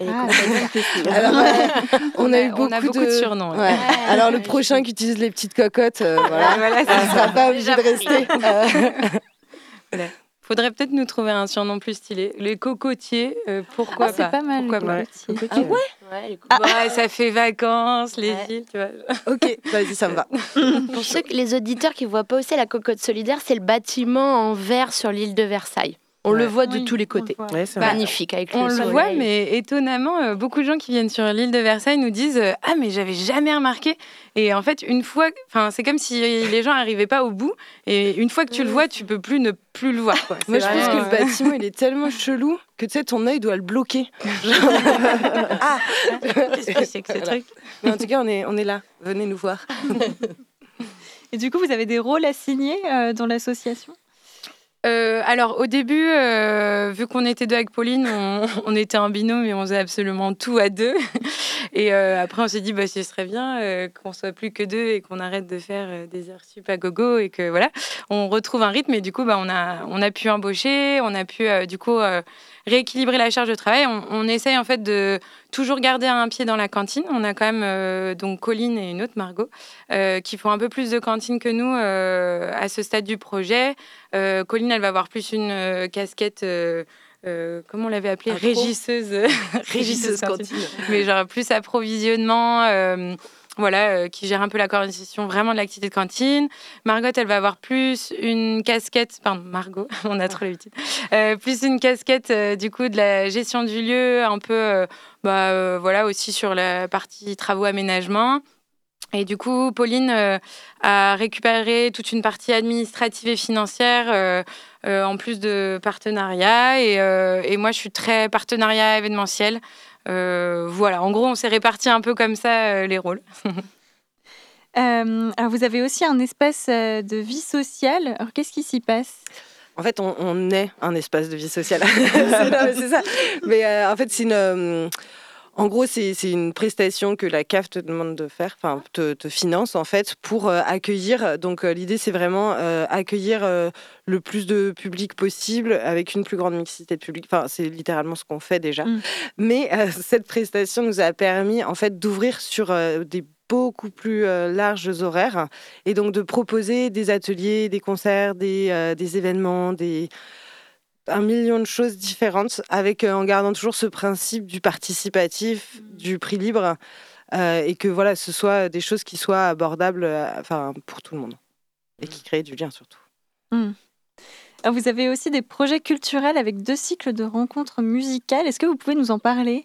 Ah. Alors, euh, on, a eu beaucoup, on a beaucoup de surnoms, ouais. Ouais. Alors le prochain qui utilise les petites cocottes, euh, voilà, Voilà, c'est ça ne sera pas obligé de rester. Euh, Faudrait peut-être nous trouver un surnom plus stylé. Les cocotiers, euh, pourquoi Ah, pas c'est pas mal, Pourquoi les pas cocotiers. Ah ouais Ouais, les Ouais, ça fait vacances, les Ouais. îles, tu vois. Ok, vas-y, ça me va. Pour ceux, que- les auditeurs qui voient pas aussi la cocotte solidaire, c'est le bâtiment en verre sur l'île de Versailles. On le voit de Oui, tous les on le côtés. Ouais. Magnifique avec On le le soleil. voit, mais étonnamment, euh, beaucoup de gens qui viennent sur l'île de Versailles nous disent euh, Ah, mais j'avais jamais remarqué. Et en fait, une fois, enfin, c'est comme si les gens n'arrivaient pas au bout. Et une fois que tu le vois, tu peux plus ne plus le voir. Quoi. Moi, je pense que le bâtiment, il est tellement chelou que tu sais, ton œil doit le bloquer. ah Qu'est-ce que c'est que ce Voilà. truc? Mais en tout cas, on est, on est là. Venez nous voir. Et du coup, vous avez des rôles assignés euh, dans l'association? Euh, alors au début, euh, vu qu'on était deux avec Pauline, on, était un binôme et on faisait absolument tout à deux. Et euh, après, on s'est dit, bah, ce serait bien qu'on soit plus que deux et qu'on arrête de faire des heures sup et que voilà, on retrouve un rythme. Et du coup, bah, on a pu embaucher, on a pu du coup rééquilibrer la charge de travail, on, on, essaye en fait de toujours garder un pied dans la cantine. On a quand même donc Colline et une autre Margot qui font un peu plus de cantine que nous à ce stade du projet. Colline, elle va avoir plus une casquette. Euh, comment on l'avait appelée? Régisseuse. Régisseuse cantine. Mais genre plus approvisionnement. Euh, voilà, euh, qui gère un peu la coordination vraiment de l'activité de cantine. Margot, elle va avoir plus une casquette, pardon, Margot, on a trop l'habitude, plus une casquette du coup de la gestion du lieu, un peu, bah, voilà, aussi sur la partie travaux aménagement. Et du coup, Pauline euh, a récupéré toute une partie administrative et financière euh, euh, en plus de partenariat. Et, et, moi, je suis très partenariat événementiel. Voilà, en gros, on s'est réparti un peu comme ça les rôles. alors, vous avez aussi un espace de vie sociale. Alors, qu'est-ce qui s'y passe? En fait, on, on, est un espace de vie sociale. c'est ça. Mais en fait, c'est une en gros, c'est une prestation que la CAF te demande de faire, enfin te, finance en fait pour euh, accueillir. Donc euh, l'idée, c'est vraiment euh, accueillir le plus de public possible avec une plus grande mixité de public. Enfin, c'est littéralement ce qu'on fait déjà. Mm. Mais cette prestation nous a permis en fait d'ouvrir sur des beaucoup plus larges horaires et donc de proposer des ateliers, des concerts, des, des événements, des un million de choses différentes, avec euh, en gardant toujours ce principe du participatif, mm. du prix libre, euh, et que voilà, ce soit des choses qui soient abordables, euh, enfin pour tout le monde, et qui créent du lien surtout. Mm. vous avez aussi des projets culturels avec deux cycles de rencontres musicales. Est-ce que vous pouvez nous en parler?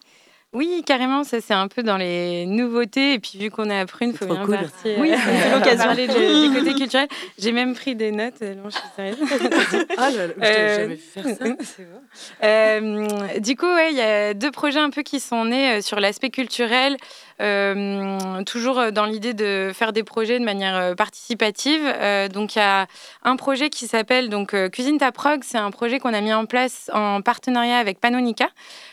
Oui, carrément, ça c'est un peu dans les nouveautés. Et puis vu qu'on est à Prune, il faut bien partir. Oui, c'est l'occasion. parler du, du, côté culturel. J'ai même pris des notes. Non, je suis sérieuse. ah, je euh, jamais vu faire ça. euh, du coup, ouais, il y a deux projets un peu qui sont nés euh, sur l'aspect culturel. Euh, toujours dans l'idée de faire des projets de manière euh, participative. Euh, donc il y a un projet qui s'appelle donc Cuisine ta prog. C'est un projet qu'on a mis en place en partenariat avec Panonica,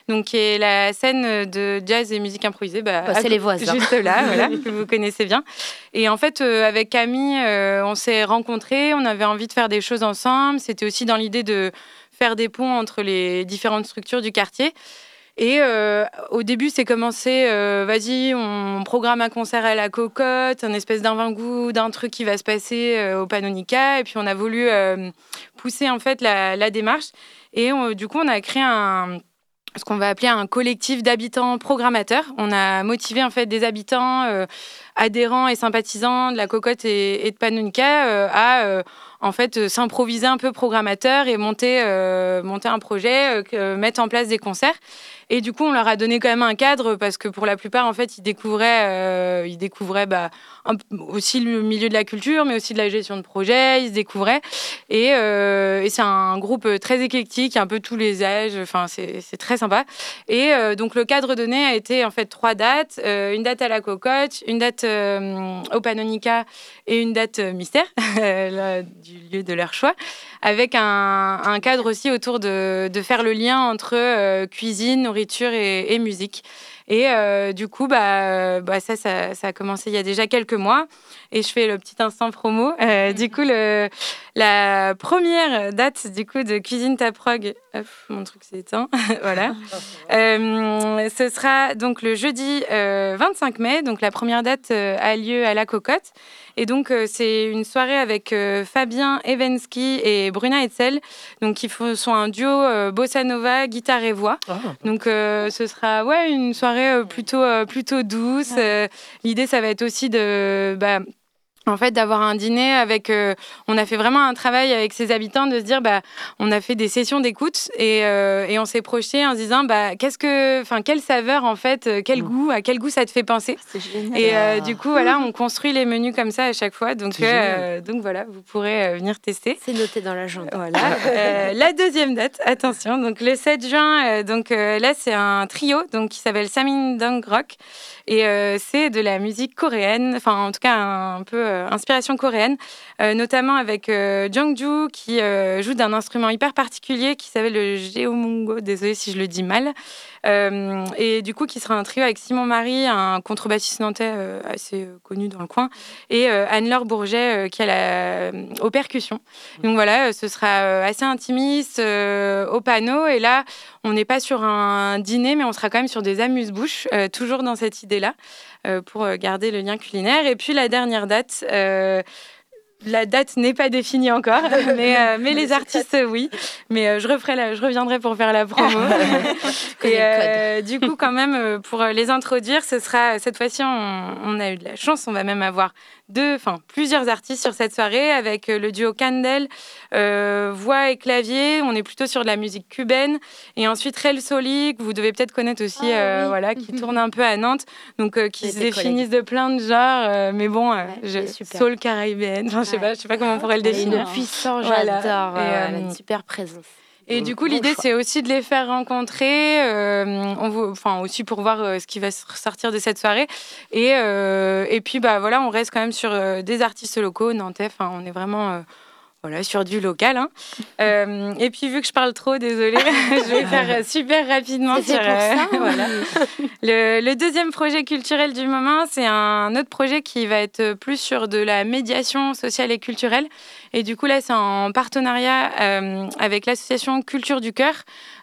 donc qui est la scène de jazz et musique improvisée. Bah, bah c'est les voisins. Juste là, voilà, que vous connaissez bien. Et en fait, avec Camille, on s'est rencontrés. On avait envie de faire des choses ensemble. C'était aussi dans l'idée de faire des ponts entre les différentes structures du quartier. Et euh, au début, c'est commencé, euh, vas-y, on programme un concert à la cocotte, un espèce d'invent-goût d'un truc qui va se passer euh, au Panonica. Et puis, on a voulu pousser en fait la, démarche. Et du coup, on a créé ce qu'on va appeler un collectif d'habitants programmateurs. On a motivé en fait des habitants adhérents et sympathisants de la cocotte et, de Panonica à en fait s'improviser un peu programmateur et monter un projet, mettre en place des concerts. Et du coup, on leur a donné quand même un cadre parce que pour la plupart, en fait, ils découvraient, euh, ils découvraient bah, aussi le milieu de la culture, mais aussi de la gestion de projet. Ils se découvraient. Et, euh, c'est un groupe très éclectique, un peu tous les âges. Enfin, c'est très sympa. Et euh, donc, le cadre donné a été en fait trois dates une date à la cocotte, une date au Panonica et une date mystère du lieu de leur choix avec un, cadre aussi autour de, faire le lien entre cuisine, nourriture et, et musique. Et euh, du coup, bah, bah ça, ça, ça, a commencé il y a déjà quelques mois. Et je fais le petit instant promo. Euh, du coup, le, la première date du coup de Cuisine ta prog, mon truc s'est éteint, voilà. Euh, ce sera donc le jeudi 25 mai. Donc la première date a lieu à la Cocotte. Et donc, c'est une soirée avec Fabien Evensky et Bruna Etzel, donc qui sont un duo bossa nova, guitare et voix. Ah. Donc, ce sera ouais, une soirée euh, plutôt, euh, plutôt douce. Euh, l'idée, ça va être aussi de bah, en fait d'avoir un dîner avec euh, on a fait vraiment un travail avec ses habitants de se dire bah on a fait des sessions d'écoute et, euh, et, on s'est projeté en se disant bah qu'est-ce que enfin quelle saveur en fait euh, quel mm. goût à quel goût ça te fait penser? Et du coup voilà on construit les menus comme ça à chaque fois. Donc donc voilà vous pourrez venir tester. C'est noté dans l'agenda. Voilà la deuxième date attention. Donc le 7 juin donc là c'est un trio donc qui s'appelle Samin Dong Rock. Et c'est de la musique coréenne enfin en tout cas un peu inspiration coréenne, euh, notamment avec euh, Jungju qui joue d'un instrument hyper particulier qui s'appelle le geomungo, désolé si je le dis mal. Euh, et du coup, qui sera un trio avec Simon Marie, un contrebassiste nantais euh, assez euh, connu dans le coin, et Anne-Laure Bourget, qui a la, aux percussions. Donc voilà, ce sera assez intimiste, au panneau. Et là, on n'est pas sur un dîner, mais on sera quand même sur des amuse-bouches, toujours dans cette idée-là, pour garder le lien culinaire. Et puis la dernière date, la date n'est pas définie encore, mais, euh, mais les artistes, oui. Mais euh, je, referai la, je reviendrai pour faire la promo. et euh, du coup, quand même, pour les introduire, ce sera cette fois-ci, on, on, a eu de la chance, on va même avoir deux, enfin plusieurs artistes sur cette soirée avec euh, le duo Candel, euh, voix et clavier. On est plutôt sur de la musique cubaine. Et ensuite Rel Soli, que vous devez peut-être connaître aussi, ah euh, voilà, qui tourne un peu à Nantes, donc qui se définissent de plein de genres. mais bon, je, soul caribéenne. Enfin, je sais pas, je sais pas comment on pourrait le définir. Puissant, j'adore. Voilà. une super présence. Et du coup, l'idée, c'est aussi de les faire rencontrer, euh, on enfin aussi pour voir euh, ce qui va sortir de cette soirée. Et, euh, et puis, bah voilà, on reste quand même sur des artistes locaux, nantais. Enfin, on est vraiment voilà, sur du local. Hein. Euh, et puis, vu que je parle trop, désolée, je vais faire super rapidement sur. Euh, voilà. le, le, deuxième projet culturel du moment, c'est un autre projet qui va être plus sur de la médiation sociale et culturelle. Et du coup, là, c'est en partenariat euh, avec l'association Culture du Cœur.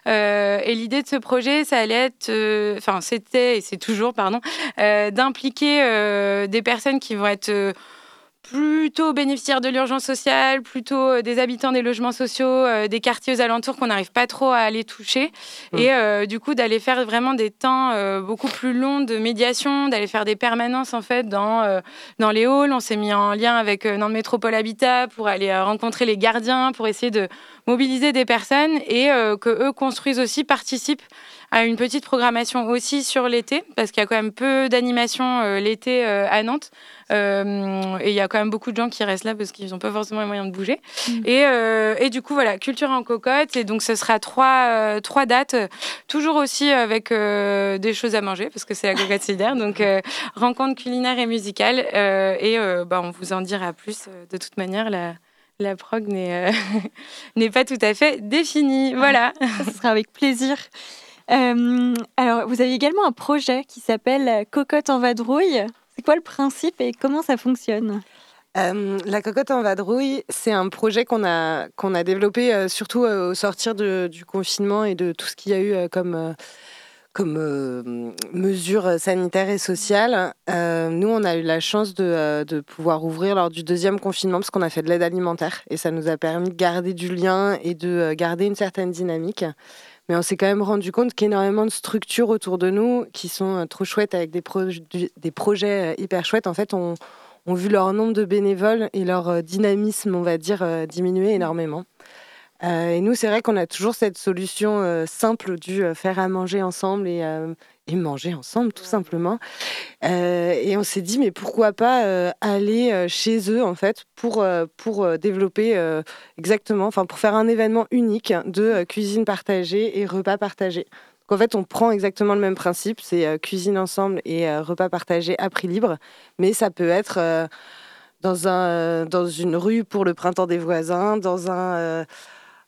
et l'idée de ce projet, ça allait être, enfin, c'était et c'est toujours, pardon, d'impliquer des personnes qui vont être plutôt bénéficiaires de l'urgence sociale, plutôt euh, des habitants des logements sociaux, euh, des quartiers aux alentours qu'on n'arrive pas trop à aller toucher. Mmh. Et euh, du coup, d'aller faire vraiment des temps beaucoup plus longs de médiation, d'aller faire des permanences en fait dans, dans les halls. On s'est mis en lien avec Nantes Métropole Habitat pour aller rencontrer les gardiens, pour essayer de mobiliser des personnes et que eux construisent aussi, participent à une petite programmation aussi sur l'été, parce qu'il y a quand même peu d'animations l'été à Nantes. Euh, et il y a quand même beaucoup de gens qui restent là parce qu'ils n'ont pas forcément les moyens de bouger. Mm. Et, euh, et, du coup, voilà, culture en cocotte. Et donc, ce sera trois, euh, trois dates, toujours aussi avec des choses à manger parce que c'est la cocotte solidaire. Donc, rencontre culinaire et musicale. et bah, on vous en dira plus. De toute manière, la, la prog n'est n'est pas tout à fait définie. Voilà. Ce sera avec plaisir. Alors, vous avez également un projet qui s'appelle Cocotte en vadrouille. C'est quoi le principe et comment ça fonctionne? Euh, la cocotte en vadrouille, c'est un projet qu'on a, qu'on a développé euh, surtout euh, au sortir du confinement et de tout ce qu'il y a eu comme, comme mesures sanitaires et sociales. nous, on a eu la chance de, de, pouvoir ouvrir lors du deuxième confinement parce qu'on a fait de l'aide alimentaire et ça nous a permis de garder du lien et de garder une certaine dynamique. Mais on s'est quand même rendu compte qu'énormément de structures autour de nous qui sont euh, trop chouettes avec des, projets euh, hyper chouettes, en fait, ont, ont, vu leur nombre de bénévoles et leur euh, dynamisme, on va dire, diminuer énormément. et nous, c'est vrai qu'on a toujours cette solution simple du faire à manger ensemble et, et manger ensemble, tout simplement. Euh, et on s'est dit, mais pourquoi pas euh, aller euh, chez eux, en fait, pour, pour développer exactement, enfin, pour faire un événement unique de cuisine partagée et repas partagés. Donc, en fait, on prend exactement le même principe, c'est cuisine ensemble et repas partagés à prix libre, mais ça peut être dans, un, dans une rue pour le printemps des voisins, dans un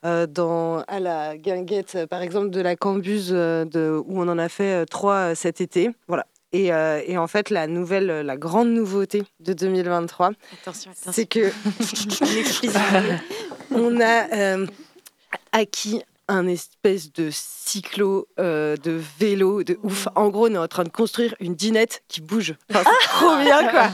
euh, dans, à la guinguette, euh, par exemple, de la Cambuse, euh, de, où on en a fait trois cet été. Voilà. Et, et, en fait, la nouvelle, la grande nouveauté de 2023, c'est que on a acquis un espèce de cyclo euh, de vélo de ouf. En gros, on est en train de construire une dinette qui bouge. c'est trop bien, quoi.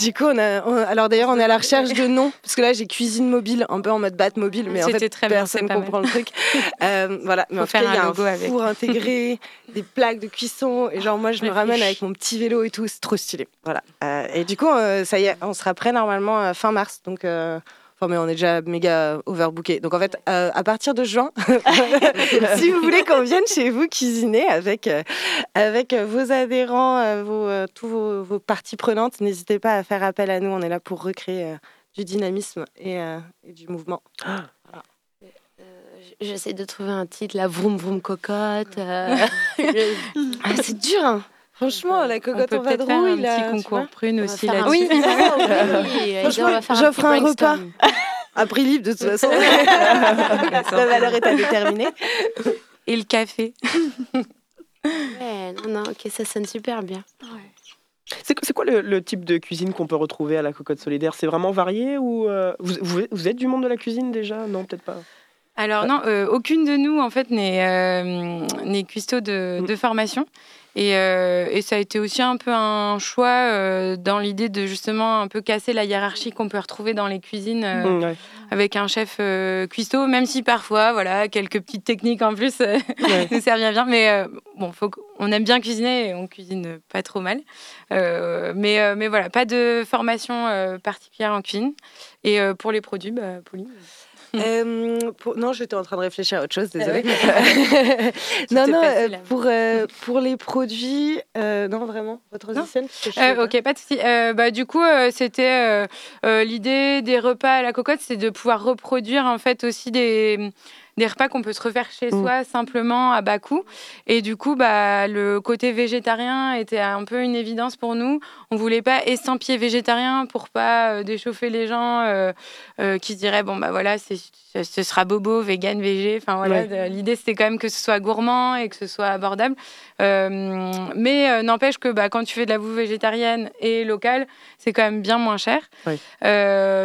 Du coup, on a, alors d'ailleurs, on est à la recherche de noms parce que là, j'ai cuisine mobile, un peu en mode bat mobile, mais en fait, très personne ne comprend le truc. Euh, voilà, mais en fait, il y a un, four intégré, des plaques de cuisson, et genre moi, je me ramène avec mon petit vélo et tout, c'est trop stylé. Voilà. Euh, et du coup, ça y est, on sera prêt normalement fin mars, donc mais on est déjà méga overbooké. Donc en fait, euh, à partir de juin, si vous voulez qu'on vienne chez vous cuisiner avec, euh, avec vos adhérents, euh, vos, tous vos, parties prenantes, n'hésitez pas à faire appel à nous. On est là pour recréer du dynamisme et, et du mouvement. J'essaie de trouver un titre, la vroom vroom cocotte. ah, c'est dur, hein Franchement, la cocotte en vadrouille, là. Un petit concours prune aussi là-dessus. Oui, j'offre un, repas. À prix libre, de toute façon. la valeur est à déterminer. Et le café. Ouais, non, non, ok, ça sonne super bien. C'est c'est quoi le, le type de cuisine qu'on peut retrouver à la cocotte solidaire? C'est vraiment varié ou euh, vous, vous- vous êtes du monde de la cuisine déjà? Non, peut-être pas. Alors non, euh, aucune de nous en fait n'est euh, n'est cuistot de, Mm. de formation. Et, euh, et ça a été aussi un peu un choix euh, dans l'idée de justement un peu casser la hiérarchie qu'on peut retrouver dans les cuisines euh, Mm, ouais. avec un chef cuistot, même si parfois, voilà, quelques petites techniques en plus Ouais. nous servent bien. Mais bon, faut on aime bien cuisiner et on cuisine pas trop mal. Mais, mais voilà, pas de formation particulière en cuisine. Et pour les produits, bah, Pauline. Euh, pour- Non, j'étais en train de réfléchir à autre chose, désolée. C'était non, non, facile, euh, pour, euh, pour les produits, euh, non, vraiment, votre transition ok, pas de souci. Bah, du coup, c'était l'idée des repas à la cocotte, c'est de pouvoir reproduire en fait aussi des, des repas qu'on peut se refaire chez Mm. soi simplement à bas coût. Et du coup, bah, le côté végétarien était un peu une évidence pour nous. On voulait pas estampiller végétarien pour pas euh, déchauffer les gens euh, euh, qui se diraient bon bah voilà, ce sera bobo, vegan, végé. Enfin voilà, Ouais. l'idée c'était quand même que ce soit gourmand et que ce soit abordable. Euh, mais euh, n'empêche que bah, quand tu fais de la bouffe végétarienne et locale, c'est quand même bien moins cher. Ouais.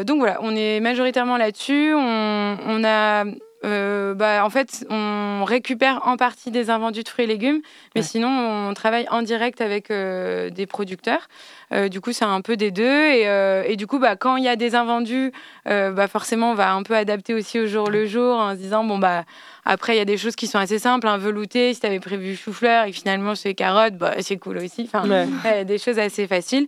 Donc voilà, on est majoritairement là-dessus. On, on a. euh, bah, en fait, on récupère en partie des invendus de fruits et légumes, mais Ouais. sinon, on travaille en direct avec euh, des producteurs. Euh, du coup, c'est un peu des deux. Et, et du coup, bah, quand il y a des invendus, bah, forcément, on va un peu adapter aussi au jour le jour en se disant, bon, bah, après, il y a des choses qui sont assez simples, un velouté, si tu avais prévu chou-fleur et finalement c'est carottes, bah, c'est cool aussi. Enfin, ouais, des choses assez faciles.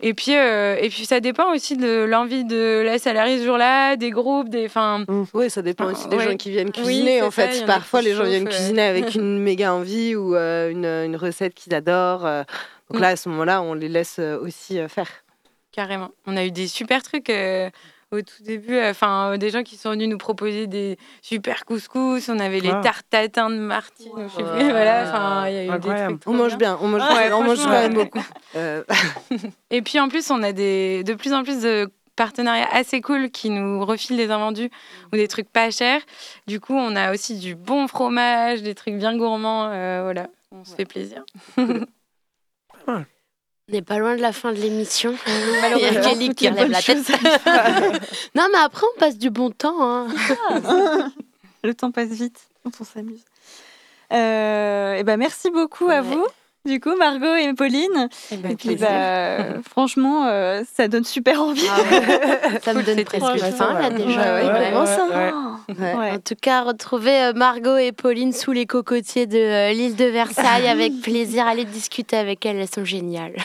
Et puis, euh, et puis ça dépend aussi de l'envie de la salariée ce jour-là, des groupes, des. Enfin, Oui, ça dépend aussi des Ouais. gens qui viennent cuisiner. en ça, fait, parfois les gens viennent cuisiner avec une méga envie ou euh, une, une recette qu'ils adorent. euh. Donc Mm. là, à ce moment-là, on les laisse aussi euh, faire. Carrément. On a eu des super trucs euh, au tout début. Enfin, euh, des gens qui sont venus nous proposer des super couscous. On avait les Wow. tartes de Martine. je sais plus, voilà. Enfin, il y a eu Incroyable. des trucs. On mange bien, on mange, Ah ouais, on mange quand même beaucoup. Euh, Et puis en plus, on a des, de plus en plus de partenariats assez cool qui nous refilent des invendus ou des trucs pas chers. Du coup, on a aussi du bon fromage, des trucs bien gourmands. euh, voilà, on se fait plaisir. On n'est pas loin de la fin de l'émission. Il y a Malheureusement, Kelly qui relève la tête. non, mais après, on passe du bon temps. hein. Le temps passe vite quand on s'amuse. Euh, et ben merci beaucoup à vous. Du coup, Margot et Pauline. Eh ben, Et puis, bah, franchement, euh, ça donne super envie. Ah ouais. Ça me donne presque faim là déjà. Ouais, ouais, vraiment ouais, ça. ouais. ouais. Ouais. En tout cas, retrouver euh, Margot et Pauline sous les cocotiers de euh, l'île de Versailles avec plaisir. Allez discuter avec elles, elles sont géniales.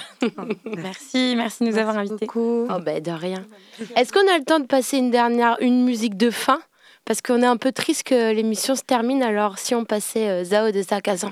Merci, merci de nous avoir invités. Oh ben de rien. Est-ce qu'on a le temps de passer une dernière, une musique de fin? Parce qu'on est un peu triste que l'émission se termine. Alors si on passait euh, Zao de Sakazan.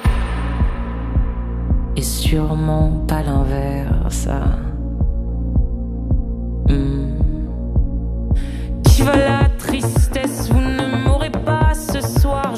et sûrement pas l'inverse. Hmm. Qui va la tristesse, vous ne m'aurez pas ce soir.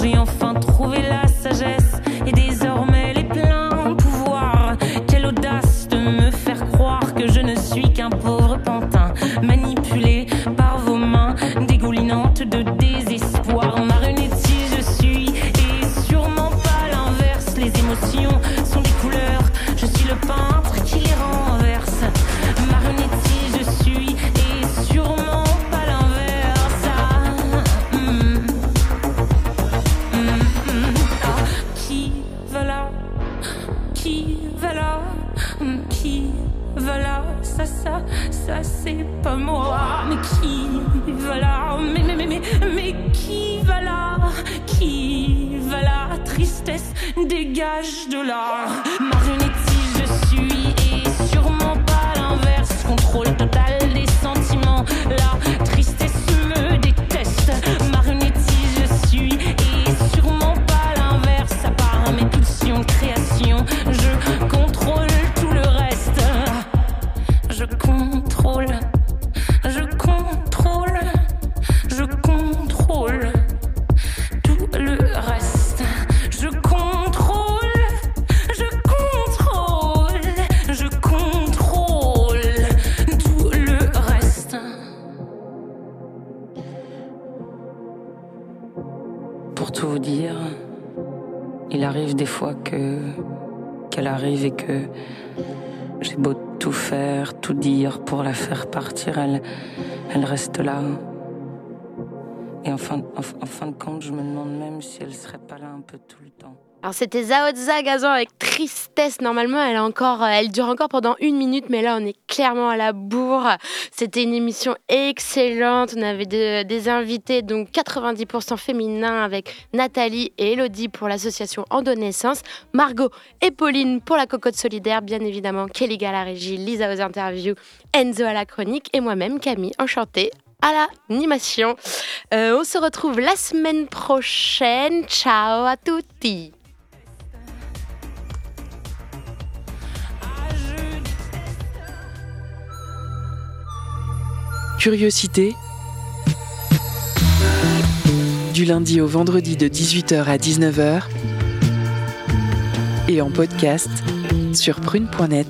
Moi. Mais qui va là Mais, mais, mais, mais, mais qui va là Qui va là Tristesse, dégage de là. Marionnettiste, peu tout le temps. Alors c'était Zaotza avec tristesse. Normalement, elle, encore, euh, elle dure encore pendant une minute, mais là, on est clairement à la bourre. C'était une émission excellente. On avait de- des invités, donc 90% féminins, avec Nathalie et Elodie pour l'association Endonaissance, Margot et Pauline pour la cocotte solidaire, bien évidemment, Kelly à la régie, Lisa aux interviews, Enzo à la chronique et moi-même, Camille, enchantée à l'animation. Euh, on se retrouve la semaine prochaine. Ciao à tutti. Curiosité. Du lundi au vendredi de 18h à 19h. Et en podcast sur prune.net.